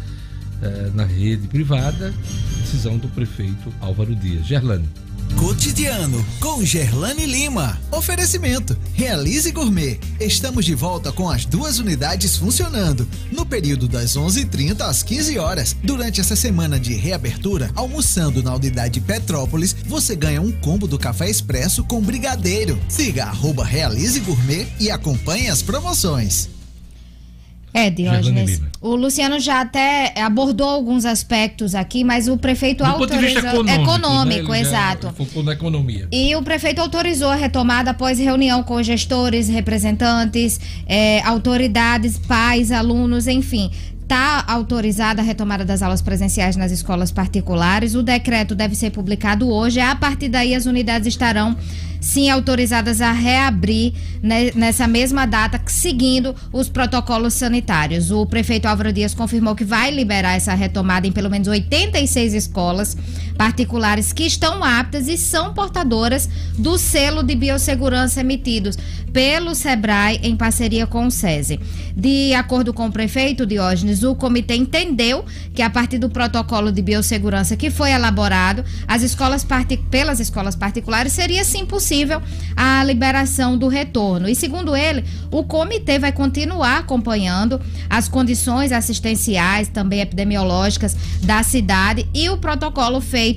eh, na rede privada, decisão do prefeito Álvaro Dias. Gerlane. Cotidiano com Gerlane Lima. Oferecimento. Realize Gourmet. Estamos de volta com as duas unidades funcionando. No período das 11h30 às 15 horas. Durante essa semana de reabertura, almoçando na unidade Petrópolis, você ganha um combo do café expresso com brigadeiro. Siga arroba Realize Gourmet e acompanhe as promoções. É, Diógenes. O Luciano já até abordou alguns aspectos aqui, mas o prefeito Do ponto de vista autorizou. econômico, econômico né? Exato. Focou na economia. E o prefeito autorizou a retomada após reunião com gestores, representantes, eh, autoridades, pais, alunos, enfim. Está autorizada a retomada das aulas presenciais nas escolas particulares. O decreto deve ser publicado hoje. A partir daí, as unidades estarão sim autorizadas a reabrir né, nessa mesma data, seguindo os protocolos sanitários. O prefeito Álvaro Dias confirmou que vai liberar essa retomada em pelo menos 86 escolas particulares que estão aptas e são portadoras do selo de biossegurança emitidos pelo SEBRAE em parceria com o SESI. De acordo com o prefeito Diógenes, o comitê entendeu que a partir do protocolo de biossegurança que foi elaborado, as escolas pelas escolas particulares seria sim possível a liberação do retorno. E segundo ele, o comitê vai continuar acompanhando as condições assistenciais, também epidemiológicas da cidade e o protocolo feito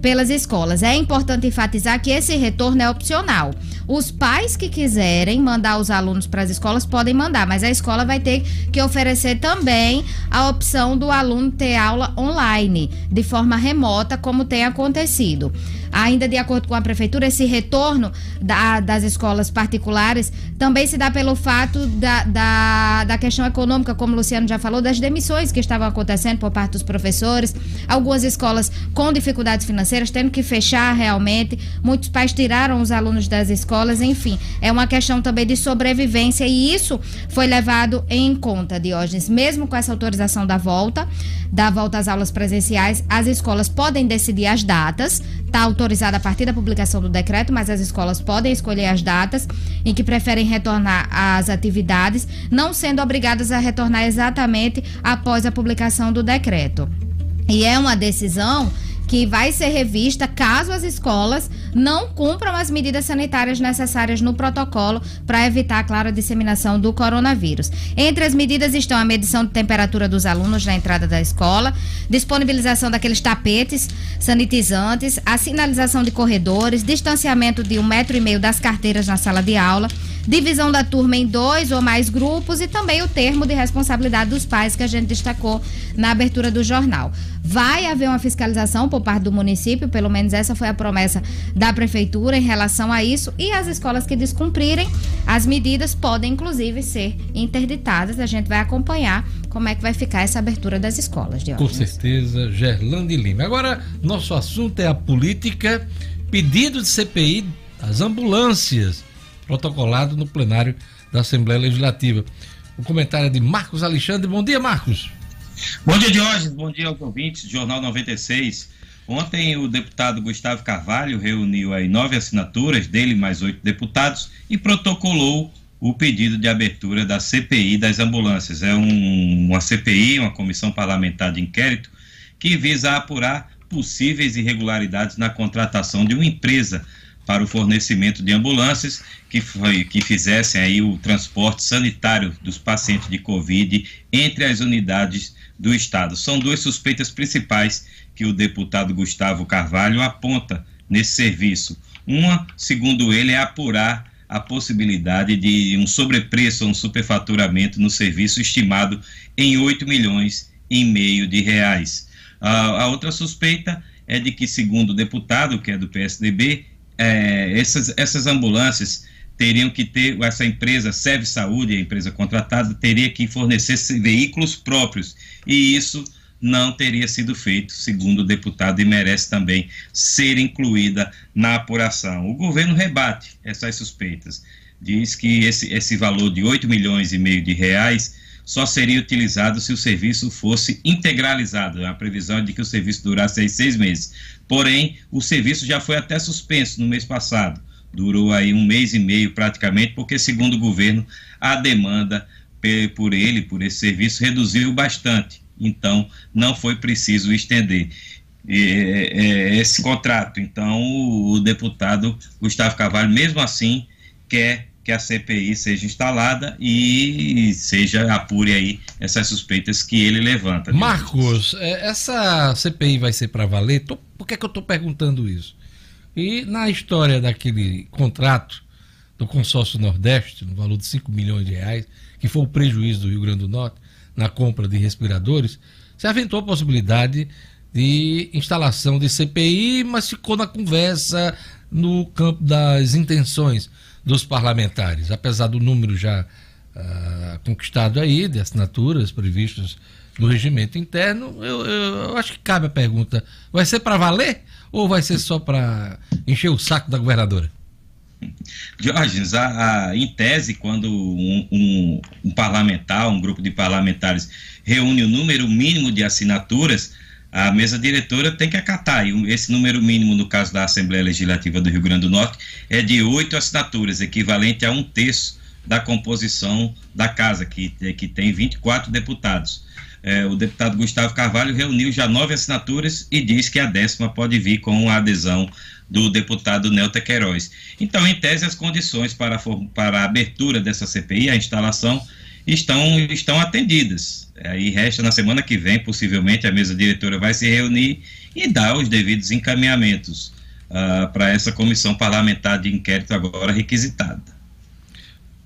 pelas escolas. É importante enfatizar que esse retorno é opcional. Os pais que quiserem mandar os alunos para as escolas podem mandar, mas a escola vai ter que oferecer também a opção do aluno ter aula online, de forma remota, como tem acontecido. Ainda de acordo com a prefeitura, esse retorno da, das escolas particulares também se dá pelo fato da, da, da questão econômica, como o Luciano já falou, das demissões que estavam acontecendo por parte dos professores, algumas escolas com dificuldades financeiras, tendo que fechar realmente, muitos pais tiraram os alunos das escolas, enfim, é uma questão também de sobrevivência e isso foi levado em conta, Diógenes, mesmo com essa autorização da volta, da volta às aulas presenciais, as escolas podem decidir as datas, está autorizada a partir da publicação do decreto, mas as escolas podem escolher as datas em que preferem retornar às atividades, não sendo obrigadas a retornar exatamente após a publicação do decreto. E é uma decisão que vai ser revista caso as escolas não cumpram as medidas sanitárias necessárias no protocolo para evitar, claro, a disseminação do coronavírus. Entre as medidas estão a medição de temperatura dos alunos na entrada da escola, disponibilização daqueles tapetes sanitizantes, a sinalização de corredores, distanciamento de um metro e meio das carteiras na sala de aula, divisão da turma em dois ou mais grupos e também o termo de responsabilidade dos pais que a gente destacou na abertura do jornal. Vai haver uma fiscalização por parte do município, pelo menos essa foi a promessa da prefeitura em relação a isso, e as escolas que descumprirem as medidas podem inclusive ser interditadas. A gente vai acompanhar como é que vai ficar essa abertura das escolas, Com certeza, Gerlande Lima. Agora, nosso assunto é a política, pedido de CPI das ambulâncias protocolado no plenário da Assembleia Legislativa. O comentário é de Marcos Alexandre. Bom dia, Marcos. Bom dia, Diógenes. Bom dia aos ouvintes do Jornal 96. Ontem o deputado Gustavo Carvalho reuniu aí nove assinaturas dele mais oito deputados e protocolou o pedido de abertura da CPI das ambulâncias. É um, uma CPI, uma comissão parlamentar de inquérito, que visa apurar possíveis irregularidades na contratação de uma empresa para o fornecimento de ambulâncias que, foi, que fizessem aí o transporte sanitário dos pacientes de Covid entre as unidades do Estado. São duas suspeitas principais que o deputado Gustavo Carvalho aponta nesse serviço. Uma, segundo ele, é apurar a possibilidade de um sobrepreço ou um superfaturamento no serviço estimado em 8 milhões e meio de reais. A, a outra suspeita é de que, segundo o deputado, que é do PSDB, é, essas, essas ambulâncias teriam que ter, essa empresa, Serve Saúde, a empresa contratada, teria que fornecer veículos próprios. E isso não teria sido feito, segundo o deputado, e merece também ser incluída na apuração. O governo rebate essas suspeitas. Diz que esse, esse valor de 8 milhões e meio de reais só seria utilizado se o serviço fosse integralizado. A previsão é de que o serviço durasse seis meses. Porém, o serviço já foi até suspenso no mês passado. Durou aí um mês e meio praticamente, porque, segundo o governo, a demanda por ele, por esse serviço, reduziu bastante. Então, não foi preciso estender esse contrato. Então, o deputado Gustavo Carvalho, mesmo assim, quer que a CPI seja instalada e seja apure aí essas suspeitas que ele levanta. Marcos, é, essa CPI vai ser para valer? Tô, por que, é que eu estou perguntando isso? E na história daquele contrato do consórcio Nordeste, no valor de 5 milhões de reais, que foi o prejuízo do Rio Grande do Norte na compra de respiradores, se aventou a possibilidade de instalação de CPI, mas ficou na conversa no campo das intenções dos parlamentares, apesar do número já uh, conquistado aí de assinaturas previstas no regimento interno, eu, eu, acho que cabe a pergunta: vai ser para valer ou vai ser só para encher o saco da governadora? Jorge, a, a, em tese, quando um, um, um, parlamentar, um grupo de parlamentares reúne o número mínimo de assinaturas, a mesa diretora tem que acatar. E esse número mínimo, no caso da Assembleia Legislativa do Rio Grande do Norte, é de oito assinaturas, equivalente a um terço da composição da casa, que, que tem 24 deputados. É, o deputado Gustavo Carvalho reuniu já nove assinaturas e diz que a décima pode vir com a adesão do deputado Nelta Queiroz. Então, em tese, as condições para, para a abertura dessa CPI, a instalação, estão, estão atendidas. Aí resta na semana que vem, possivelmente, a mesa diretora vai se reunir e dar os devidos encaminhamentos uh, para essa comissão parlamentar de inquérito agora requisitada.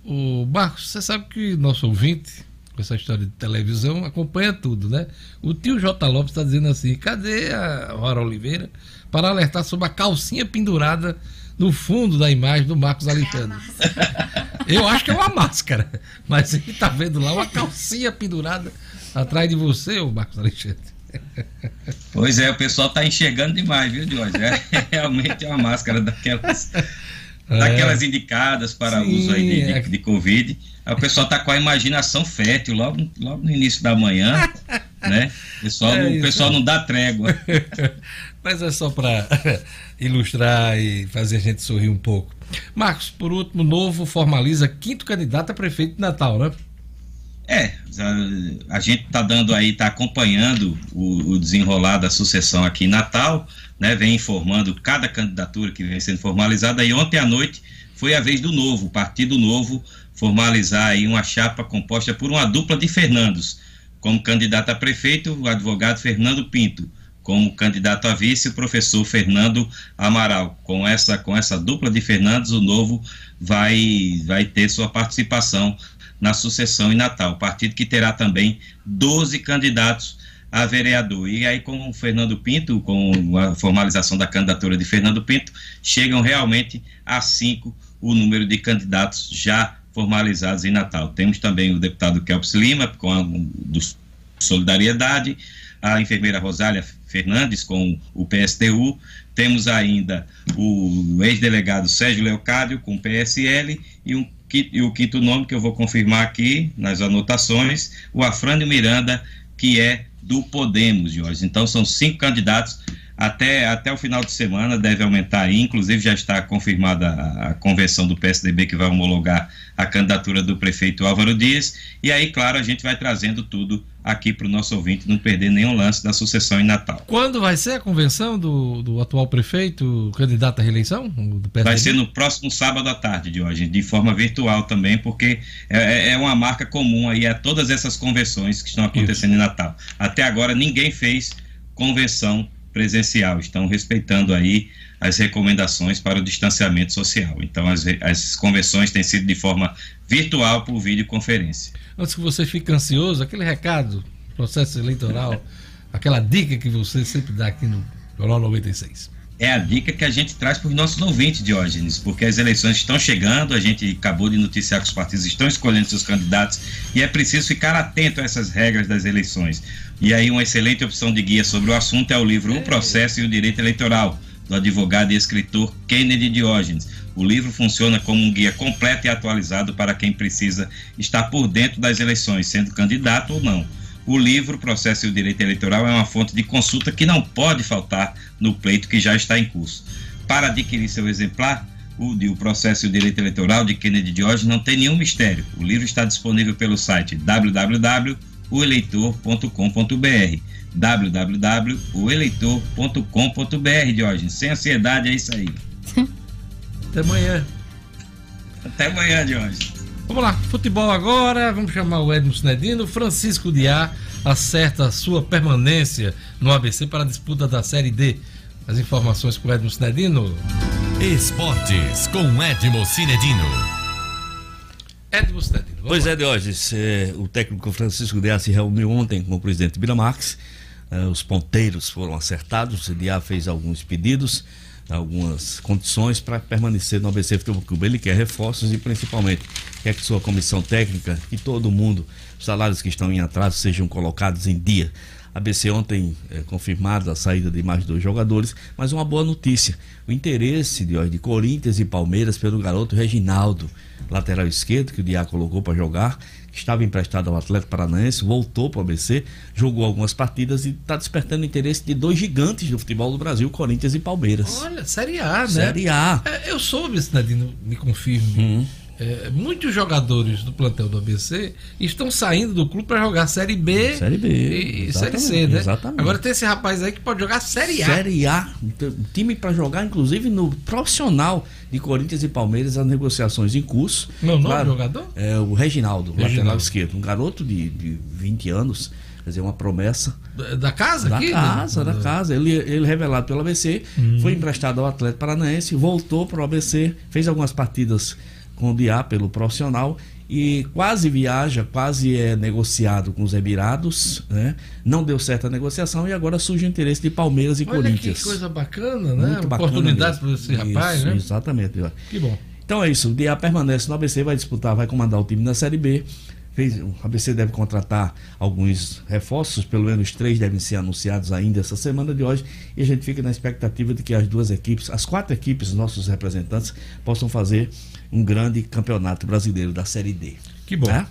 O Marcos, você sabe que nosso ouvinte, com essa história de televisão, acompanha tudo, né? O tio J. Lopes está dizendo assim: cadê a Rora Oliveira para alertar sobre a calcinha pendurada no fundo da imagem do Marcos Alexandre? Eu acho que é uma máscara, mas ele está vendo lá uma calcinha pendurada atrás de você, o Marcos Alexandre. Pois é, o pessoal está enxergando demais, viu, Jorge? É, realmente é uma máscara daquelas, é. daquelas indicadas para Sim, uso aí de, de, é. de Covid. Aí o pessoal está com a imaginação fértil logo, logo no início da manhã, né? O pessoal, é o pessoal não dá trégua. Mas é só para ilustrar e fazer a gente sorrir um pouco. Marcos, por último, Novo formaliza quinto candidato a prefeito de Natal, né? É, a, a gente está dando aí, está acompanhando o, o, desenrolar da sucessão aqui em Natal, né? Vem informando cada candidatura que vem sendo formalizada. E ontem à noite foi a vez do Novo, Partido Novo, formalizar aí uma chapa composta por uma dupla de Fernandos. Como candidato a prefeito, o advogado Fernando Pinto como candidato a vice, o professor Fernando Amaral. Com essa, com essa dupla de Fernandos, o novo vai, vai ter sua participação na sucessão em Natal. Partido que terá também 12 candidatos a vereador. E aí, com o Fernando Pinto, com a formalização da candidatura de Fernando Pinto, chegam realmente a cinco o número de candidatos já formalizados em Natal. Temos também o deputado Kelps Lima, com a do Solidariedade, a enfermeira Rosália Fernandes com o PSTU, temos ainda o ex-delegado Sérgio Leocádio com o PSL e, um, e o quinto nome que eu vou confirmar aqui nas anotações, o Afrânio Miranda, que é do Podemos, Jorge. Então são cinco candidatos até, até o final de semana deve aumentar aí, inclusive já está confirmada a, convenção do PSDB que vai homologar a candidatura do prefeito Álvaro Dias, e aí, claro, a gente vai trazendo tudo aqui para o nosso ouvinte não perder nenhum lance da sucessão em Natal. Quando vai ser a convenção do, do atual prefeito, candidato à reeleição? vai ser no próximo sábado à tarde, de hoje, de forma virtual também, porque é, é, é uma marca comum aí a todas essas convenções que estão acontecendo Isso. em Natal. Até agora ninguém fez convenção presencial, estão respeitando aí as recomendações para o distanciamento social. Então, as, as convenções têm sido de forma virtual por videoconferência. Antes que você fique ansioso, aquele recado, processo eleitoral, aquela dica que você sempre dá aqui no Jornal 96 é a dica que a gente traz para os nossos ouvintes, Diógenes, porque as eleições estão chegando, a gente acabou de noticiar que os partidos estão escolhendo seus candidatos e é preciso ficar atento a essas regras das eleições. E aí, uma excelente opção de guia sobre o assunto é o livro O Processo e o Direito Eleitoral, do advogado e escritor Kennedy Diógenes. O livro funciona como um guia completo e atualizado para quem precisa estar por dentro das eleições, sendo candidato ou não. O livro Processo e o Direito Eleitoral é uma fonte de consulta que não pode faltar no pleito que já está em curso. Para adquirir seu exemplar, o de O Processo e o Direito Eleitoral de Kennedy Diógenes não tem nenhum mistério. O livro está disponível pelo site www.oeleitor.com.br www.oeleitor.com.br Diógenes. Sem ansiedade, é isso aí. Até amanhã. Até amanhã, Diógenes. Vamos lá, futebol agora. Vamos chamar o Edmo Sinedino. Francisco Diá acerta sua permanência no ABC para a disputa da Série D. As informações com o Edmo Sinedino. Esportes com Edmo Sinedino. Edmo Sinedino. Pois lá. é, Diógenes, é, o técnico Francisco Diá se reuniu ontem com o presidente Bira Marques. É, os ponteiros foram acertados. O Diá fez alguns pedidos algumas condições para permanecer no ABC Futebol Clube. Ele quer reforços e principalmente quer que sua comissão técnica, que todo mundo, os salários que estão em atraso sejam colocados em dia. ABC ontem é, confirmada a saída de mais dois jogadores, mas uma boa notícia: o interesse de, de Corinthians e Palmeiras pelo garoto Reginaldo, lateral esquerdo, que o Diá colocou para jogar, que estava emprestado ao Atlético Paranaense, voltou para o ABC, jogou algumas partidas e está despertando o interesse de dois gigantes do futebol do Brasil, Corinthians e Palmeiras. Olha, Série A, né? Série A. É, eu soube, Sinadino, me confirme. Hum é, muitos jogadores do plantel do ABC estão saindo do clube para jogar Série B, Série B e Série C, né? Exatamente. Agora tem esse rapaz aí que pode jogar Série A. Série A, time para jogar, inclusive no profissional de Corinthians e Palmeiras, as negociações em curso. Meu nome claro, jogador? É o Reginaldo, Reginaldo, lateral esquerdo, um garoto de, de 20 anos quer dizer, uma promessa. Da casa da aqui? casa, da casa. Ele, ele revelado pelo ABC, hum. foi emprestado ao Atlético Paranaense, voltou para o ABC, fez algumas partidas com o DIA pelo profissional e quase viaja, quase é negociado com os Emirados, né? Não deu certa negociação e agora surge o interesse de Palmeiras e Olha Corinthians. Que coisa bacana, né? Muito Oportunidade para esse rapaz, isso, né? Exatamente. Que bom. Então é isso, o DIA permanece no ABC, vai disputar, vai comandar o time na Série B. Fez, o ABC deve contratar alguns reforços, pelo menos três devem ser anunciados ainda essa semana de hoje, e a gente fica na expectativa de que as duas equipes, as quatro equipes, nossos representantes, possam fazer um grande campeonato brasileiro da Série D. Que bom. É?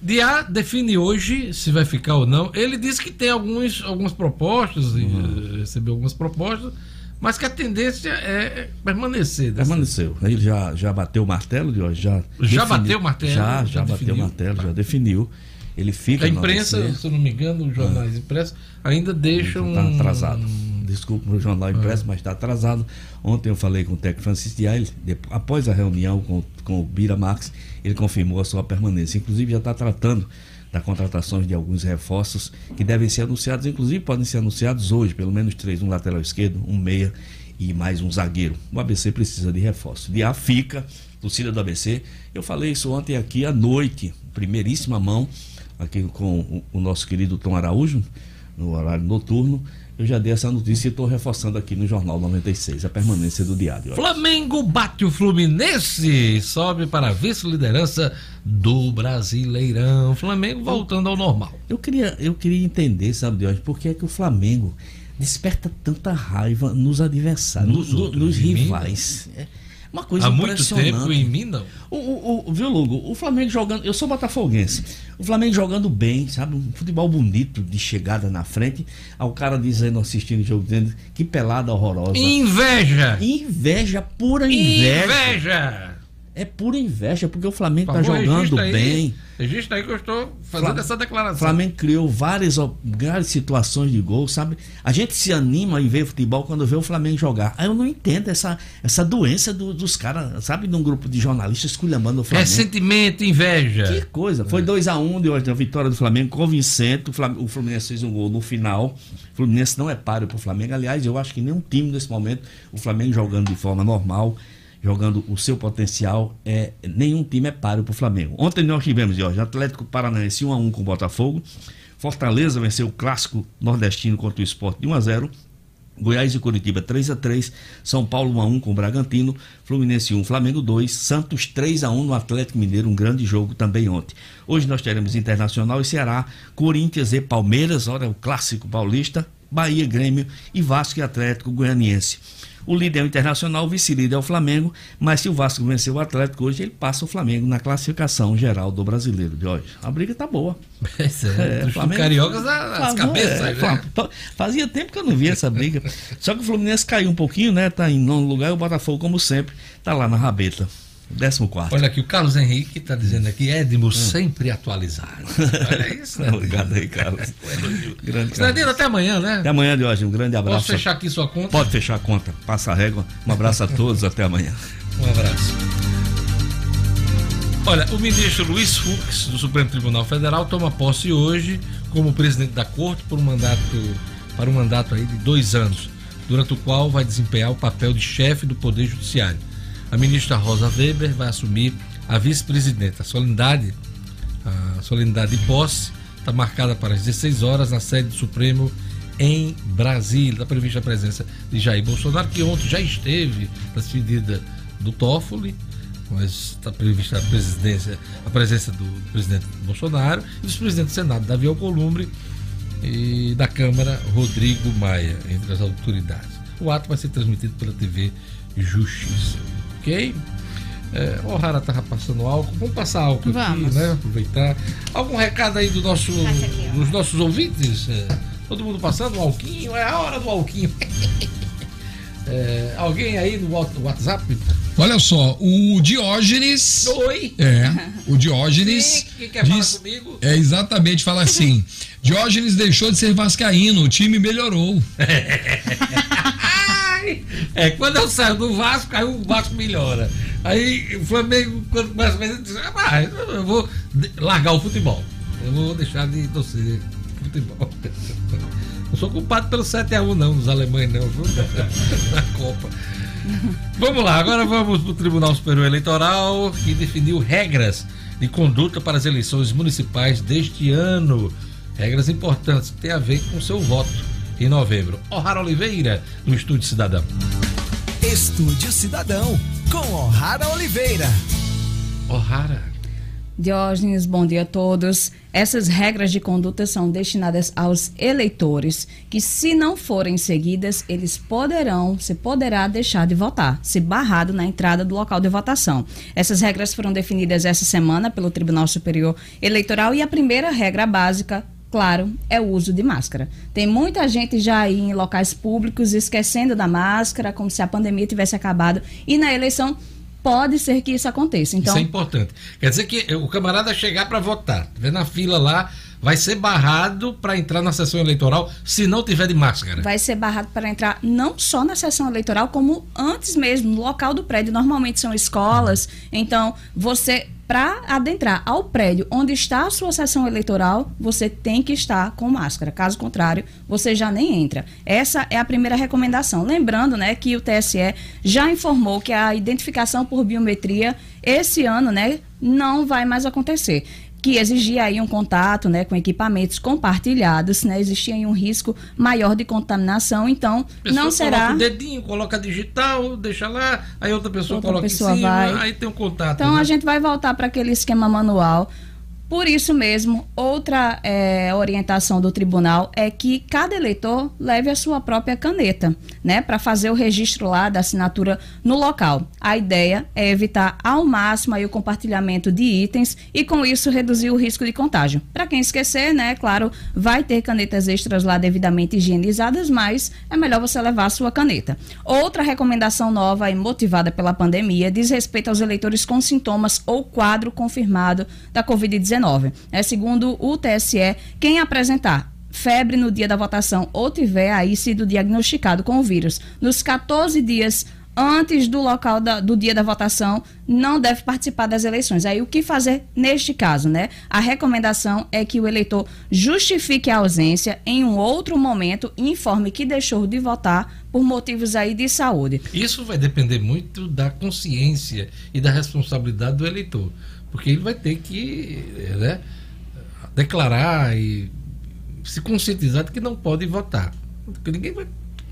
Dia define hoje se vai ficar ou não. Ele disse que tem alguns, algumas propostas, uhum. recebeu algumas propostas, mas que a tendência é permanecer. Permaneceu. Ele já, já bateu o martelo de hoje. Já, já definiu, bateu o martelo? Já, já, já bateu o martelo, já definiu. Ele fica. A imprensa, se eu não me engano, os jornais ah. impressos ainda deixam. Está atrasado desculpa o jornal impresso, mas está atrasado. Ontem eu falei com o técnico Francisco Dias, após a reunião com, com o Bira Max, ele confirmou a sua permanência. Inclusive já está tratando da contratação de alguns reforços que devem ser anunciados, inclusive podem ser anunciados hoje, pelo menos três, um lateral esquerdo, um meia e mais um zagueiro. O ABC precisa de reforço. De A fica, torcida do ABC. Eu falei isso ontem aqui à noite, primeiríssima mão, aqui com o, o nosso querido Tom Araújo, no horário noturno eu já dei essa notícia e estou reforçando aqui no Jornal 96, a permanência do diário. Flamengo bate o Fluminense, sobe para a vice-liderança do Brasileirão. Flamengo voltando ao normal. Eu queria, eu queria entender, sabe, Diógenes, por que é que o Flamengo desperta tanta raiva nos adversários, nos, nos rivais. É, Uma coisa Há muito tempo em mim, não. O, o, o- viu, Lugo? O Flamengo jogando. Eu sou botafoguense. O Flamengo jogando bem, sabe? Um futebol bonito, de chegada na frente. Aí o cara dizendo, assistindo o jogo, dizendo que pelada horrorosa. Inveja! Inveja, pura inveja. Inveja! É pura inveja, porque o Flamengo tá favor, jogando aí. bem. Registra aí que eu estou fazendo Fla- essa O declaração. Flamengo criou várias, várias situações de gol, sabe? A gente se anima em ver futebol quando vê o Flamengo jogar. Aí eu não entendo essa, essa doença do- dos caras, sabe? De um grupo de jornalistas esculhambando o Flamengo. Ressentimento, inveja. Que coisa. Foi 2x1 de hoje, a vitória do Flamengo, convincente. O Flam- o Fluminense fez um gol no final. O Fluminense não é páreo pro Flamengo. Aliás, eu acho que nenhum time nesse momento, o Flamengo jogando de forma normal, jogando o seu potencial, é, nenhum time é páreo pro Flamengo. Ontem nós tivemos, Jorge, Atlético Paranaense 1x1 com o Botafogo. Fortaleza venceu o clássico nordestino contra o Sport de 1x0. Goiás e Curitiba 3 a 3 São Paulo 1 a 1 com o Bragantino, Fluminense 1, Flamengo 2, Santos 3 a 1 no Atlético Mineiro, um grande jogo também ontem. Hoje nós teremos Internacional e Ceará, Corinthians e Palmeiras, olha o clássico paulista, Bahia, Grêmio e Vasco e Atlético Goianiense. O líder é o Internacional, o vice-líder é o Flamengo, mas se o Vasco vencer o Atlético hoje, ele passa o Flamengo na classificação geral do brasileiro de hoje. A briga tá boa. Pois é, É, os Flamengo- cariocas as cabeças. é, né? Fazia tempo que eu não via essa briga. Só que o Fluminense caiu um pouquinho, né? Tá em nono lugar e o Botafogo, como sempre, tá lá na rabeta. Décimo quarto. Olha aqui, o Carlos Henrique está dizendo aqui, Edmo sempre atualizado. Olha isso, né? Obrigado aí, Carlos. Grande Cidadino, Carlos. até amanhã, né? Até amanhã de hoje. Um grande abraço. Posso fechar aqui sua conta? Pode fechar a conta. Passa a régua. Um abraço a todos. Até amanhã. Um abraço. Olha, o ministro Luiz Fux, do Supremo Tribunal Federal, toma posse hoje como presidente da corte por um mandato, para um mandato aí de dois anos, durante o qual vai desempenhar o papel de chefe do Poder Judiciário. A ministra Rosa Weber vai assumir a vice-presidenta. A solenidade, a solenidade de posse está marcada para as 16 horas na sede do Supremo em Brasília. Está prevista a presença de Jair Bolsonaro, que ontem já esteve na despedida do Toffoli, mas está prevista a, presidência, a presença do presidente Bolsonaro e do presidente do Senado, Davi Alcolumbre, e da Câmara, Rodrigo Maia, entre as autoridades. O ato vai ser transmitido pela TV Justiça. Ok? É, o Rara estava passando álcool. Vamos passar álcool Vamos. aqui, né? Aproveitar. Algum recado aí do nosso, Passa aqui, ó. dos nossos ouvintes? É, todo mundo passando um alquinho? É a hora do alquinho. É, alguém aí no Whats- WhatsApp? Olha só, o Diógenes. Oi! É, o Diógenes. Quem quer falar comigo? É exatamente, fala assim. Diógenes deixou de ser vascaíno, o time melhorou. É, quando eu saio do Vasco, aí o Vasco melhora. Aí o Flamengo, quando começa a fazer, diz, ah, eu vou largar o futebol. Eu vou deixar de torcer futebol. Não sou culpado pelo 7x1 não, dos alemães não, viu? Na Copa. Vamos lá, agora vamos para o Tribunal Superior Eleitoral, que definiu regras de conduta para as eleições municipais deste ano. Regras importantes que têm a ver com o seu voto em novembro. O'Hara Oliveira, no Estúdio Cidadão. Estúdio Cidadão, com O'Hara Oliveira. O'Hara. Diógenes, bom dia a todos. Essas regras de conduta são destinadas aos eleitores que, se não forem seguidas, eles poderão, se poderá deixar de votar, se barrado na entrada do local de votação. Essas regras foram definidas essa semana pelo Tribunal Superior Eleitoral e a primeira regra básica claro, é o uso de máscara. Tem muita gente já aí em locais públicos esquecendo da máscara, como se a pandemia tivesse acabado. E na eleição pode ser que isso aconteça. Então, Isso é importante. Quer dizer que o camarada chegar para votar, vê na fila lá, vai ser barrado para entrar na sessão eleitoral se não tiver de máscara. vai ser barrado para entrar não só na sessão eleitoral, como antes mesmo, no local do prédio. Normalmente são escolas. Então, você, para adentrar ao prédio onde está a sua sessão eleitoral, você tem que estar com máscara. Caso contrário, você já nem entra. Essa é a primeira recomendação. Lembrando né, que o TSE já informou que a identificação por biometria esse ano né, não vai mais acontecer que exigia aí um contato né, com equipamentos compartilhados, né, existia aí um risco maior de contaminação, então pessoa não será. Coloca o dedinho, coloca digital, deixa lá, aí outra pessoa Outra coloca pessoa em cima, vai. aí tem um contato. Então né? a gente vai voltar para aquele esquema manual. Por isso mesmo, outra é, orientação do tribunal é que cada eleitor leve a sua própria caneta, né, para fazer o registro lá da assinatura no local. A ideia é evitar ao máximo aí, o compartilhamento de itens e com isso reduzir o risco de contágio. Para quem esquecer, né, claro, vai ter canetas extras lá devidamente higienizadas, mas é melhor você levar a sua caneta. Outra recomendação nova e motivada pela pandemia diz respeito aos eleitores com sintomas ou quadro confirmado da COVID-19 é, segundo o TSE, quem apresentar febre no dia da votação ou tiver aí sido diagnosticado com o vírus nos 14 dias antes do local da, do dia da votação não deve participar das eleições. Aí o que fazer neste caso, né? A recomendação é que o eleitor justifique a ausência em um outro momento e informe que deixou de votar por motivos aí de saúde. Isso vai depender muito da consciência e da responsabilidade do eleitor porque ele vai ter que né, declarar e se conscientizar de que não pode votar. Porque ninguém vai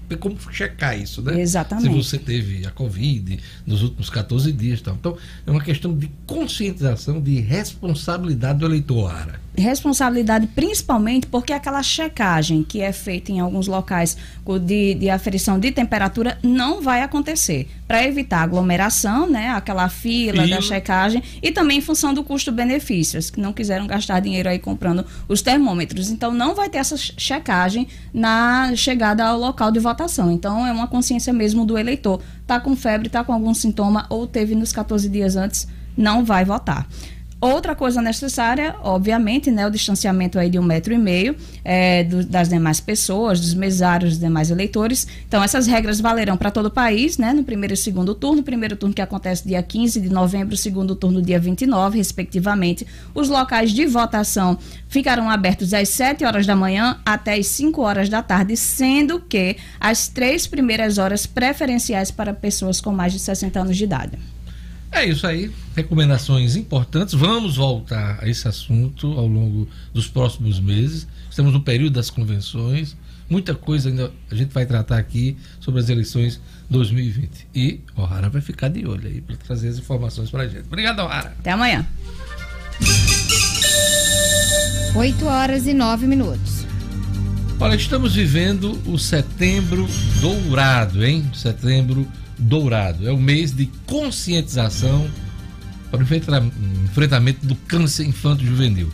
ter como checar isso, né? Exatamente. Se você teve a Covid nos últimos 14 dias. Tal. Então, é uma questão de conscientização, de responsabilidade do eleitor, Ara responsabilidade principalmente porque aquela checagem que é feita em alguns locais de, de aferição de temperatura não vai acontecer. Para evitar aglomeração, né? Aquela fila, fila, da checagem e também em função do custo-benefício, que não quiseram gastar dinheiro aí comprando os termômetros. Então não vai ter essa checagem na chegada ao local de votação. Então é uma consciência mesmo do eleitor. Tá com febre, tá com algum sintoma ou teve nos 14 dias antes, não vai votar. Outra coisa necessária, obviamente, né, o distanciamento aí de um metro e meio é, do, das demais pessoas, dos mesários, dos demais eleitores. Então, essas regras valerão para todo o país, né, no primeiro e segundo turno. Primeiro turno que acontece dia 15 de novembro, segundo turno dia 29, respectivamente. Os locais de votação ficarão abertos às 7 horas da manhã até às 5 horas da tarde, sendo que as três primeiras horas preferenciais para pessoas com mais de 60 anos de idade. É isso aí, recomendações importantes. Vamos voltar a esse assunto ao longo dos próximos meses. Estamos no período das convenções. Muita coisa ainda a gente vai tratar aqui sobre as eleições 2020. E o O'Hara vai ficar de olho aí para trazer as informações para a gente. Obrigado, O'Hara. Até amanhã. 8 horas e 9 minutos. Olha, estamos vivendo o setembro dourado, hein? Setembro dourado Dourado. É o mês de conscientização para o enfrentamento do câncer infanto-juvenil.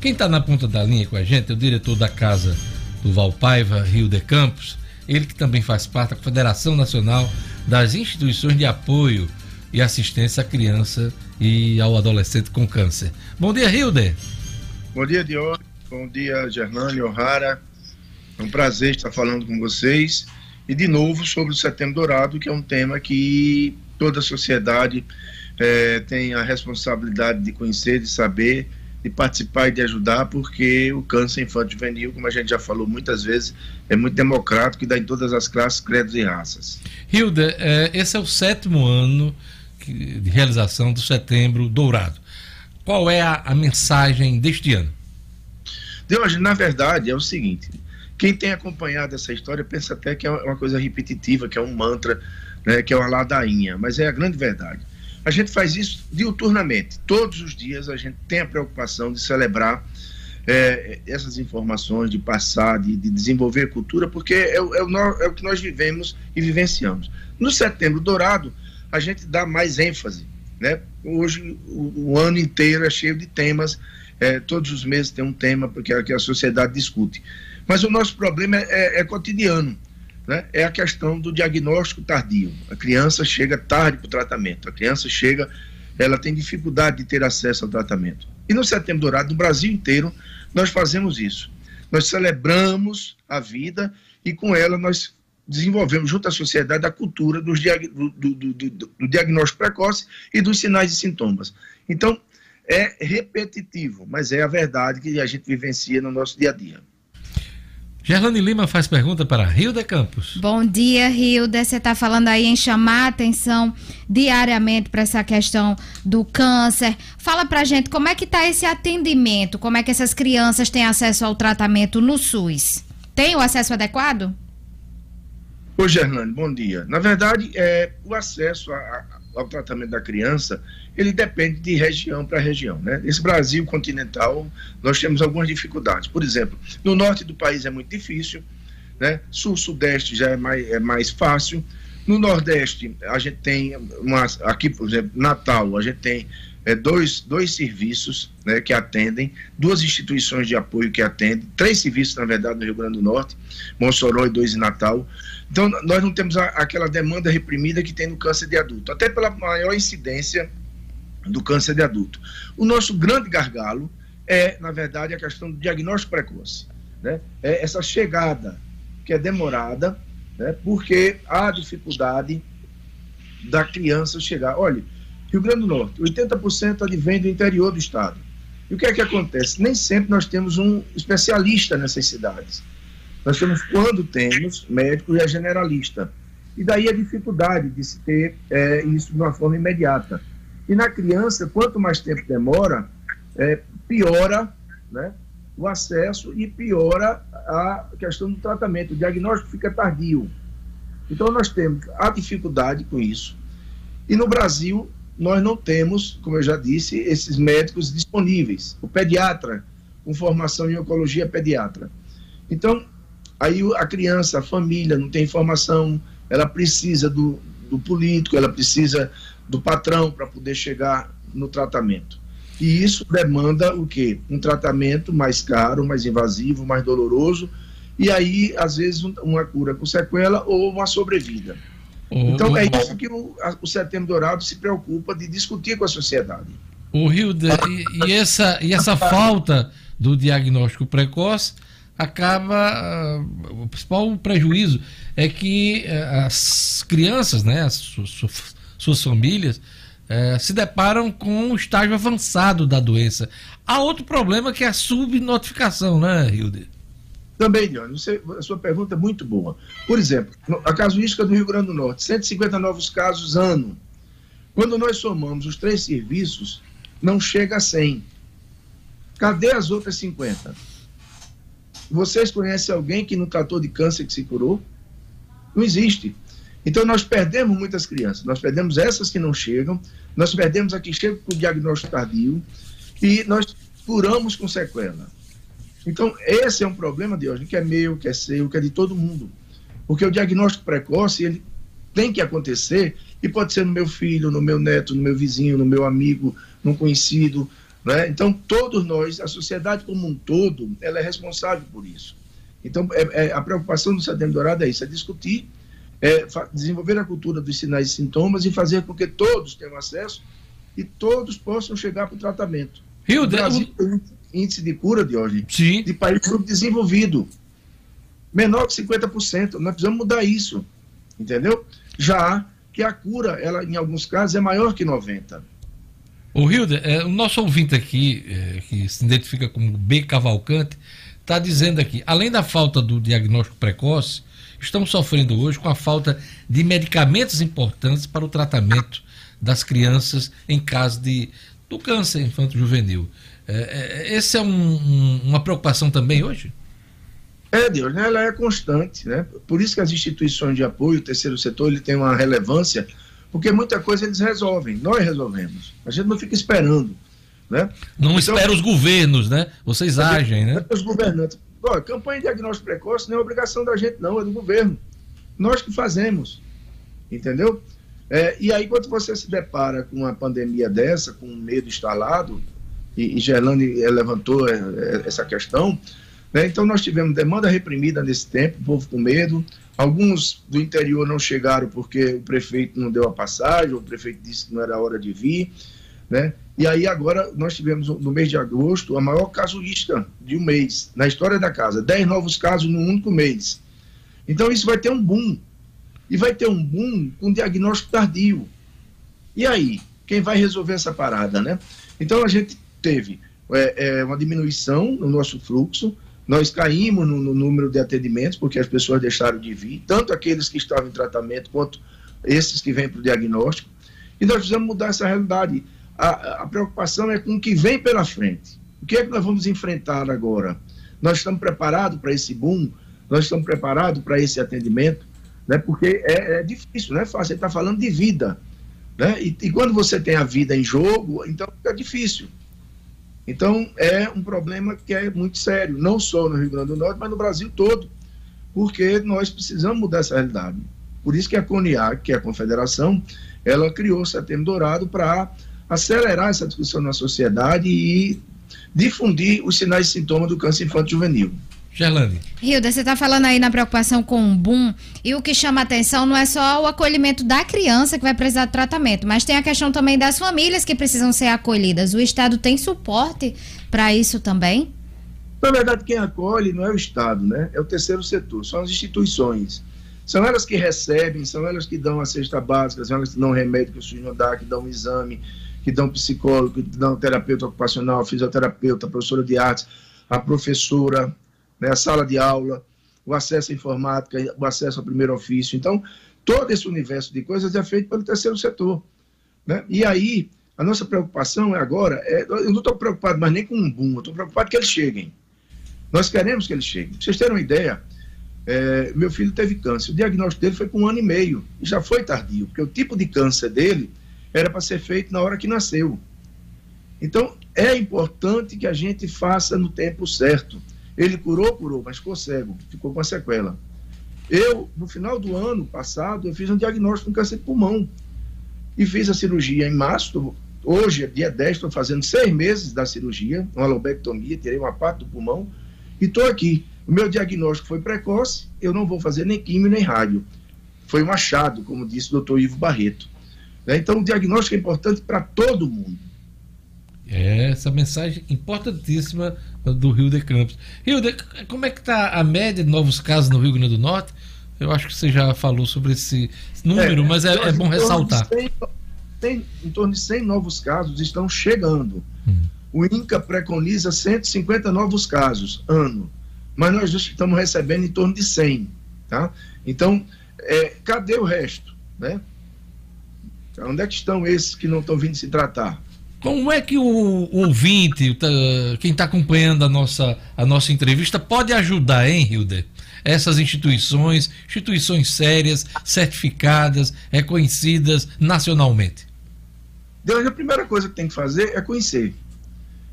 Quem está na ponta da linha com a gente é o diretor da Casa do Valpaiva, Rio de Campos, ele que também faz parte da Federação Nacional das Instituições de Apoio e Assistência à Criança e ao Adolescente com Câncer. Bom dia, Hilder. Bom dia, Diogo. Bom dia, Gerlane O'Hara. É um prazer estar falando com vocês e de novo sobre o Setembro Dourado, que é um tema que toda a sociedade é, tem a responsabilidade de conhecer, de saber, de participar e de ajudar, porque o câncer infantil juvenil, como a gente já falou muitas vezes, é muito democrático e dá em todas as classes, credos e raças. Hilda, é, esse é o sétimo ano de realização do Setembro Dourado. Qual é a, a mensagem deste ano? De hoje, na verdade, é o seguinte: quem tem acompanhado essa história pensa até que é uma coisa repetitiva, que é um mantra, né, que é uma ladainha, mas é a grande verdade. A gente faz isso diuturnamente. Todos os dias a gente tem a preocupação de celebrar é, essas informações, de passar, de, de desenvolver cultura, porque é, é, o, é o que nós vivemos e vivenciamos. No Setembro Dourado, a gente dá mais ênfase. Né? Hoje, o, o ano inteiro é cheio de temas, é, todos os meses tem um tema porque é que a sociedade discute. Mas o nosso problema é, é, é cotidiano. Né? É a questão do diagnóstico tardio. A criança chega tarde para o tratamento. A criança chega, ela tem dificuldade de ter acesso ao tratamento. E no Setembro Dourado, no Brasil inteiro, nós fazemos isso. Nós celebramos a vida e com ela nós desenvolvemos junto à sociedade a cultura do, do, do, do, diagnóstico precoce e dos sinais e sintomas. Então, é repetitivo, mas é a verdade que a gente vivencia no nosso dia a dia. Gerlane Lima faz pergunta para Hilda Campos. Bom dia, Hilda. Você está falando aí em chamar a atenção diariamente para essa questão do câncer. Fala para gente como é que está esse atendimento, como é que essas crianças têm acesso ao tratamento no SUS. Tem o acesso adequado? Oi, Gerlane, bom dia. Na verdade, é, o acesso a, ao tratamento da criança, ele depende de região para região. Né? Esse Brasil continental, nós temos algumas dificuldades. Por exemplo, no norte do país é muito difícil, né? sul-sudeste já é mais, é mais fácil. No Nordeste, a gente tem, uma, aqui, por exemplo, Natal, a gente tem é, dois, dois serviços né, que atendem, duas instituições de apoio que atendem, três serviços, na verdade, no Rio Grande do Norte, Mossoró e dois em Natal. Então, nós não temos a, aquela demanda reprimida que tem no câncer de adulto, até pela maior incidência do câncer de adulto. O nosso grande gargalo é, na verdade, a questão do diagnóstico precoce. Né? É essa chegada que é demorada, né? porque há dificuldade da criança chegar. Olha, Rio Grande do Norte, 80% advém do interior do estado. E o que é que acontece? Nem sempre nós temos um especialista nessas cidades. Nós temos, quando temos, médico é generalista. E daí a dificuldade de se ter é, isso de uma forma imediata. E na criança, quanto mais tempo demora, é, piora né, o acesso e piora a questão do tratamento. O diagnóstico fica tardio. Então, nós temos a dificuldade com isso. E no Brasil, nós não temos, como eu já disse, esses médicos disponíveis. O pediatra, com formação em oncologia pediatra. Então, aí a criança, a família não tem informação, ela precisa do, do político, ela precisa do patrão para poder chegar no tratamento. E isso demanda o quê? Um tratamento mais caro, mais invasivo, mais doloroso, e aí, às vezes, uma cura com sequela ou uma sobrevida. Então é isso que o, a, o Setembro Dourado se preocupa de discutir com a sociedade. O Rio de, e, e, essa, e essa falta do diagnóstico precoce acaba uh, o principal prejuízo é que uh, as crianças, né, as su, su, suas famílias uh, se deparam com um estágio avançado da doença. Há outro problema que é a subnotificação, né, Hilde? Também, Dione, a sua pergunta é muito boa. Por exemplo, a casuística do Rio Grande do Norte, 150 novos casos ano. Quando nós somamos os três serviços, não chega a 100. Cadê as outras 50? Vocês conhecem alguém que não tratou de câncer que se curou? Não existe. Então nós perdemos muitas crianças. Nós perdemos essas que não chegam, nós perdemos a que chegam com diagnóstico tardio e nós curamos com sequela. Então, esse é um problema, de hoje que é meu, que é seu, que é de todo mundo. Porque o diagnóstico precoce, ele tem que acontecer, e pode ser no meu filho, no meu neto, no meu vizinho, no meu amigo, no conhecido. Né? Então, todos nós, a sociedade como um todo, ela é responsável por isso. Então, é, é, a preocupação do Setembro Dourado é isso, é discutir, é, desenvolver a cultura dos sinais e sintomas e fazer com que todos tenham acesso e todos possam chegar para o tratamento. Rio, o Brasil, índice de cura, de hoje Sim. de país subdesenvolvido. Menor que 50%. Nós precisamos mudar isso. Entendeu? Já que a cura, ela, em alguns casos, é maior que 90%. O Hilda, é, o nosso ouvinte aqui, é, que se identifica como B Cavalcante, está dizendo aqui, além da falta do diagnóstico precoce, estamos sofrendo hoje com a falta de medicamentos importantes para o tratamento das crianças em caso de, do câncer infanto-juvenil. É, é, esse é um, um, uma preocupação também hoje? É, Deus, né? ela é constante, né? Por isso que as instituições de apoio, o terceiro setor, ele tem uma relevância, porque muita coisa eles resolvem, nós resolvemos. A gente não fica esperando, né? Não então, espera os governos, né? Vocês agem, né? Os governantes. Olha, campanha de diagnóstico precoce não é obrigação da gente, não, é do governo. Nós que fazemos, entendeu? É, e aí, quando você se depara com uma pandemia dessa, com um medo instalado, e, e Gerlane eh, levantou eh, eh, essa questão. Né? Então, nós tivemos demanda reprimida nesse tempo, o povo com medo. Alguns do interior não chegaram porque o prefeito não deu a passagem, o prefeito disse que não era hora de vir. Né? E aí, agora, nós tivemos no mês de agosto a maior casuística de um mês na história da casa: 10 novos casos num único mês. Então, isso vai ter um boom. E vai ter um boom com diagnóstico tardio. E aí? Quem vai resolver essa parada, né? Então, a gente teve é, é, uma diminuição no nosso fluxo, nós caímos no, no, número de atendimentos, porque as pessoas deixaram de vir, tanto aqueles que estavam em tratamento, quanto esses que vêm para o diagnóstico, e nós precisamos mudar essa realidade. A, a preocupação é com o que vem pela frente. O que é que nós vamos enfrentar agora? Nós estamos preparados para esse boom? Nós estamos preparados para esse atendimento? Né? Porque é, é difícil, não é fácil. Você está falando de vida. Né? E, e quando você tem a vida em jogo, então fica difícil. Então é um problema que é muito sério, não só no Rio Grande do Norte, mas no Brasil todo, porque nós precisamos mudar essa realidade. Por isso que a CONIAC, que é a confederação, ela criou o Setembro Dourado para acelerar essa discussão na sociedade e difundir os sinais e sintomas do câncer infantil juvenil. Gerlane. Hilda, você está falando aí na preocupação com o boom, e o que chama atenção não é só o acolhimento da criança que vai precisar de tratamento, mas tem a questão também das famílias que precisam ser acolhidas. O Estado tem suporte para isso também? Na verdade, quem acolhe não é o Estado, né? É o terceiro setor, são as instituições. São elas que recebem, são elas que dão a cesta básica, são elas que dão remédio que o SUS não dá, que dão um exame, que dão psicólogo, que dão terapeuta ocupacional, fisioterapeuta, professora de artes, a professora, né, a sala de aula, o acesso à informática, o acesso ao primeiro ofício. Então, todo esse universo de coisas é feito pelo terceiro setor. Né? E aí, a nossa preocupação é agora, é, eu não estou preocupado mais nem com um boom, estou preocupado que eles cheguem. Nós queremos que eles cheguem. Pra vocês terem uma ideia, é, meu filho teve câncer. O diagnóstico dele foi com um ano e meio. E já foi tardio, porque o tipo de câncer dele era para ser feito na hora que nasceu. Então, é importante que a gente faça no tempo certo. Ele curou, curou, mas ficou cego, ficou com a sequela. Eu, no final do ano passado, eu fiz um diagnóstico com câncer de pulmão. E fiz a cirurgia em março. Hoje, é dia 10, estou fazendo seis meses da cirurgia, uma lobectomia, tirei uma parte do pulmão. E estou aqui. O meu diagnóstico foi precoce, eu não vou fazer nem químio nem rádio. Foi um achado, como disse o doutor Ivo Barreto. Né? Então, o diagnóstico é importante para todo mundo. É, essa mensagem importantíssima do Rio de Campos. Rio de, como é que está a média de novos casos no Rio Grande do Norte? Eu acho que você já falou sobre esse número, é, mas é, é bom ressaltar. 100, tem, em torno de 100 novos casos estão chegando. Hum. O INCA preconiza 150 novos casos ano, mas nós estamos recebendo em torno de 100. Tá? Então, é, cadê o resto? Né? Onde é que estão esses que não estão vindo se tratar? Como é que o, o ouvinte, quem está acompanhando a nossa, a nossa entrevista, pode ajudar, hein, Hilder? Essas instituições, instituições sérias, certificadas, reconhecidas nacionalmente. Deus, a primeira coisa que tem que fazer é conhecer.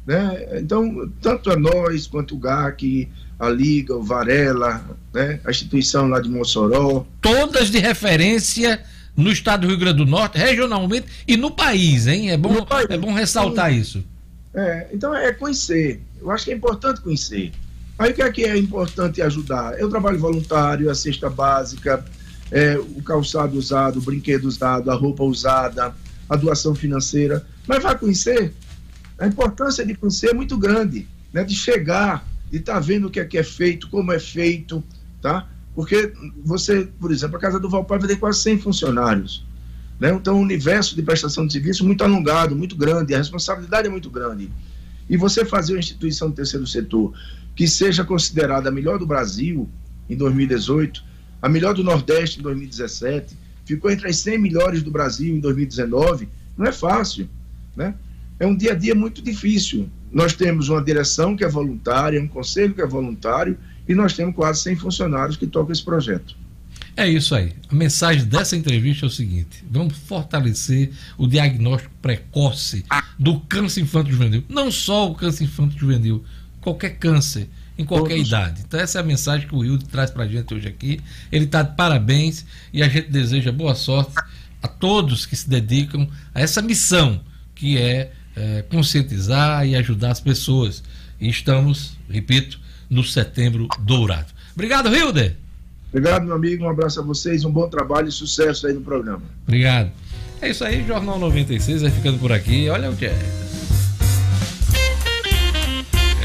Né? Então, tanto a nós, quanto o GAC, a Liga, o Varela, né? a instituição lá de Mossoró. Todas de referência no estado do Rio Grande do Norte, regionalmente e no país, hein? É bom, país, é bom ressaltar sim. isso. É, então é conhecer. Eu acho que é importante conhecer. Aí o que é que é importante ajudar? É o trabalho voluntário, a cesta básica, é, o calçado usado, o brinquedo usado, a roupa usada, a doação financeira. Mas vai conhecer. A importância de conhecer é muito grande, né? De chegar, de estar tá vendo o que é que é feito, como é feito, tá? Porque você, por exemplo, a Casa do Valpar vai ter quase 100 funcionários. Né? Então, o universo de prestação de serviço é muito alongado, muito grande, a responsabilidade é muito grande. E você fazer uma instituição do terceiro setor que seja considerada a melhor do Brasil em 2018, a melhor do Nordeste em 2017, ficou entre as 100 melhores do Brasil em 2019, não é fácil. Né? É um dia a dia muito difícil. Nós temos uma direção que é voluntária, um conselho que é voluntário e nós temos quase 100 funcionários que tocam esse projeto. É isso aí. A mensagem dessa entrevista é o seguinte: vamos fortalecer o diagnóstico precoce do câncer infantil juvenil. Não só o câncer infantil juvenil, qualquer câncer, em qualquer Todos. idade. Então, essa é a mensagem que o Rio traz para a gente hoje aqui. Ele está de parabéns e a gente deseja boa sorte a todos que se dedicam a essa missão, que é, é conscientizar e ajudar as pessoas. E estamos, repito, no Setembro Dourado. Obrigado, Hilder. Obrigado, meu amigo. Um abraço a vocês, um bom trabalho e sucesso aí no programa. Obrigado. É isso aí, Jornal 96 vai ficando por aqui. Olha o que é.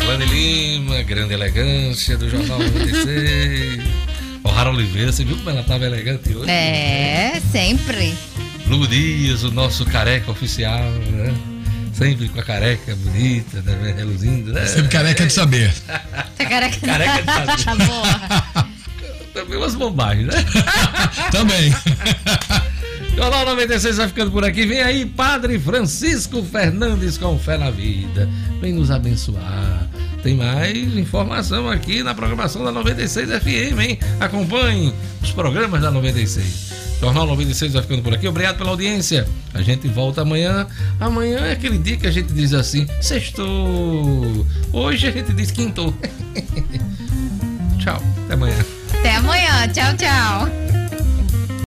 Elane Lima, grande elegância do Jornal 96. o Rara Oliveira, você viu como ela estava elegante hoje? É, sempre. Lugo Dias, o nosso careca oficial, né? Sempre com a careca bonita, né? reluzindo, né? Sempre careca de saber. Tá careca, careca de saber. Boa. Também umas bobagens, né? Também. Jornal 96 vai ficando por aqui. Vem aí, Padre Francisco Fernandes com fé na vida. Vem nos abençoar. Tem mais informação aqui na programação da 96 FM, hein? Acompanhe os programas da 96. Jornal 96 vai ficando por aqui. Obrigado pela audiência. A gente volta amanhã. Amanhã é aquele dia que a gente diz assim: sextou. Hoje a gente diz quintou. tchau. Até amanhã. Até amanhã. Tchau, tchau.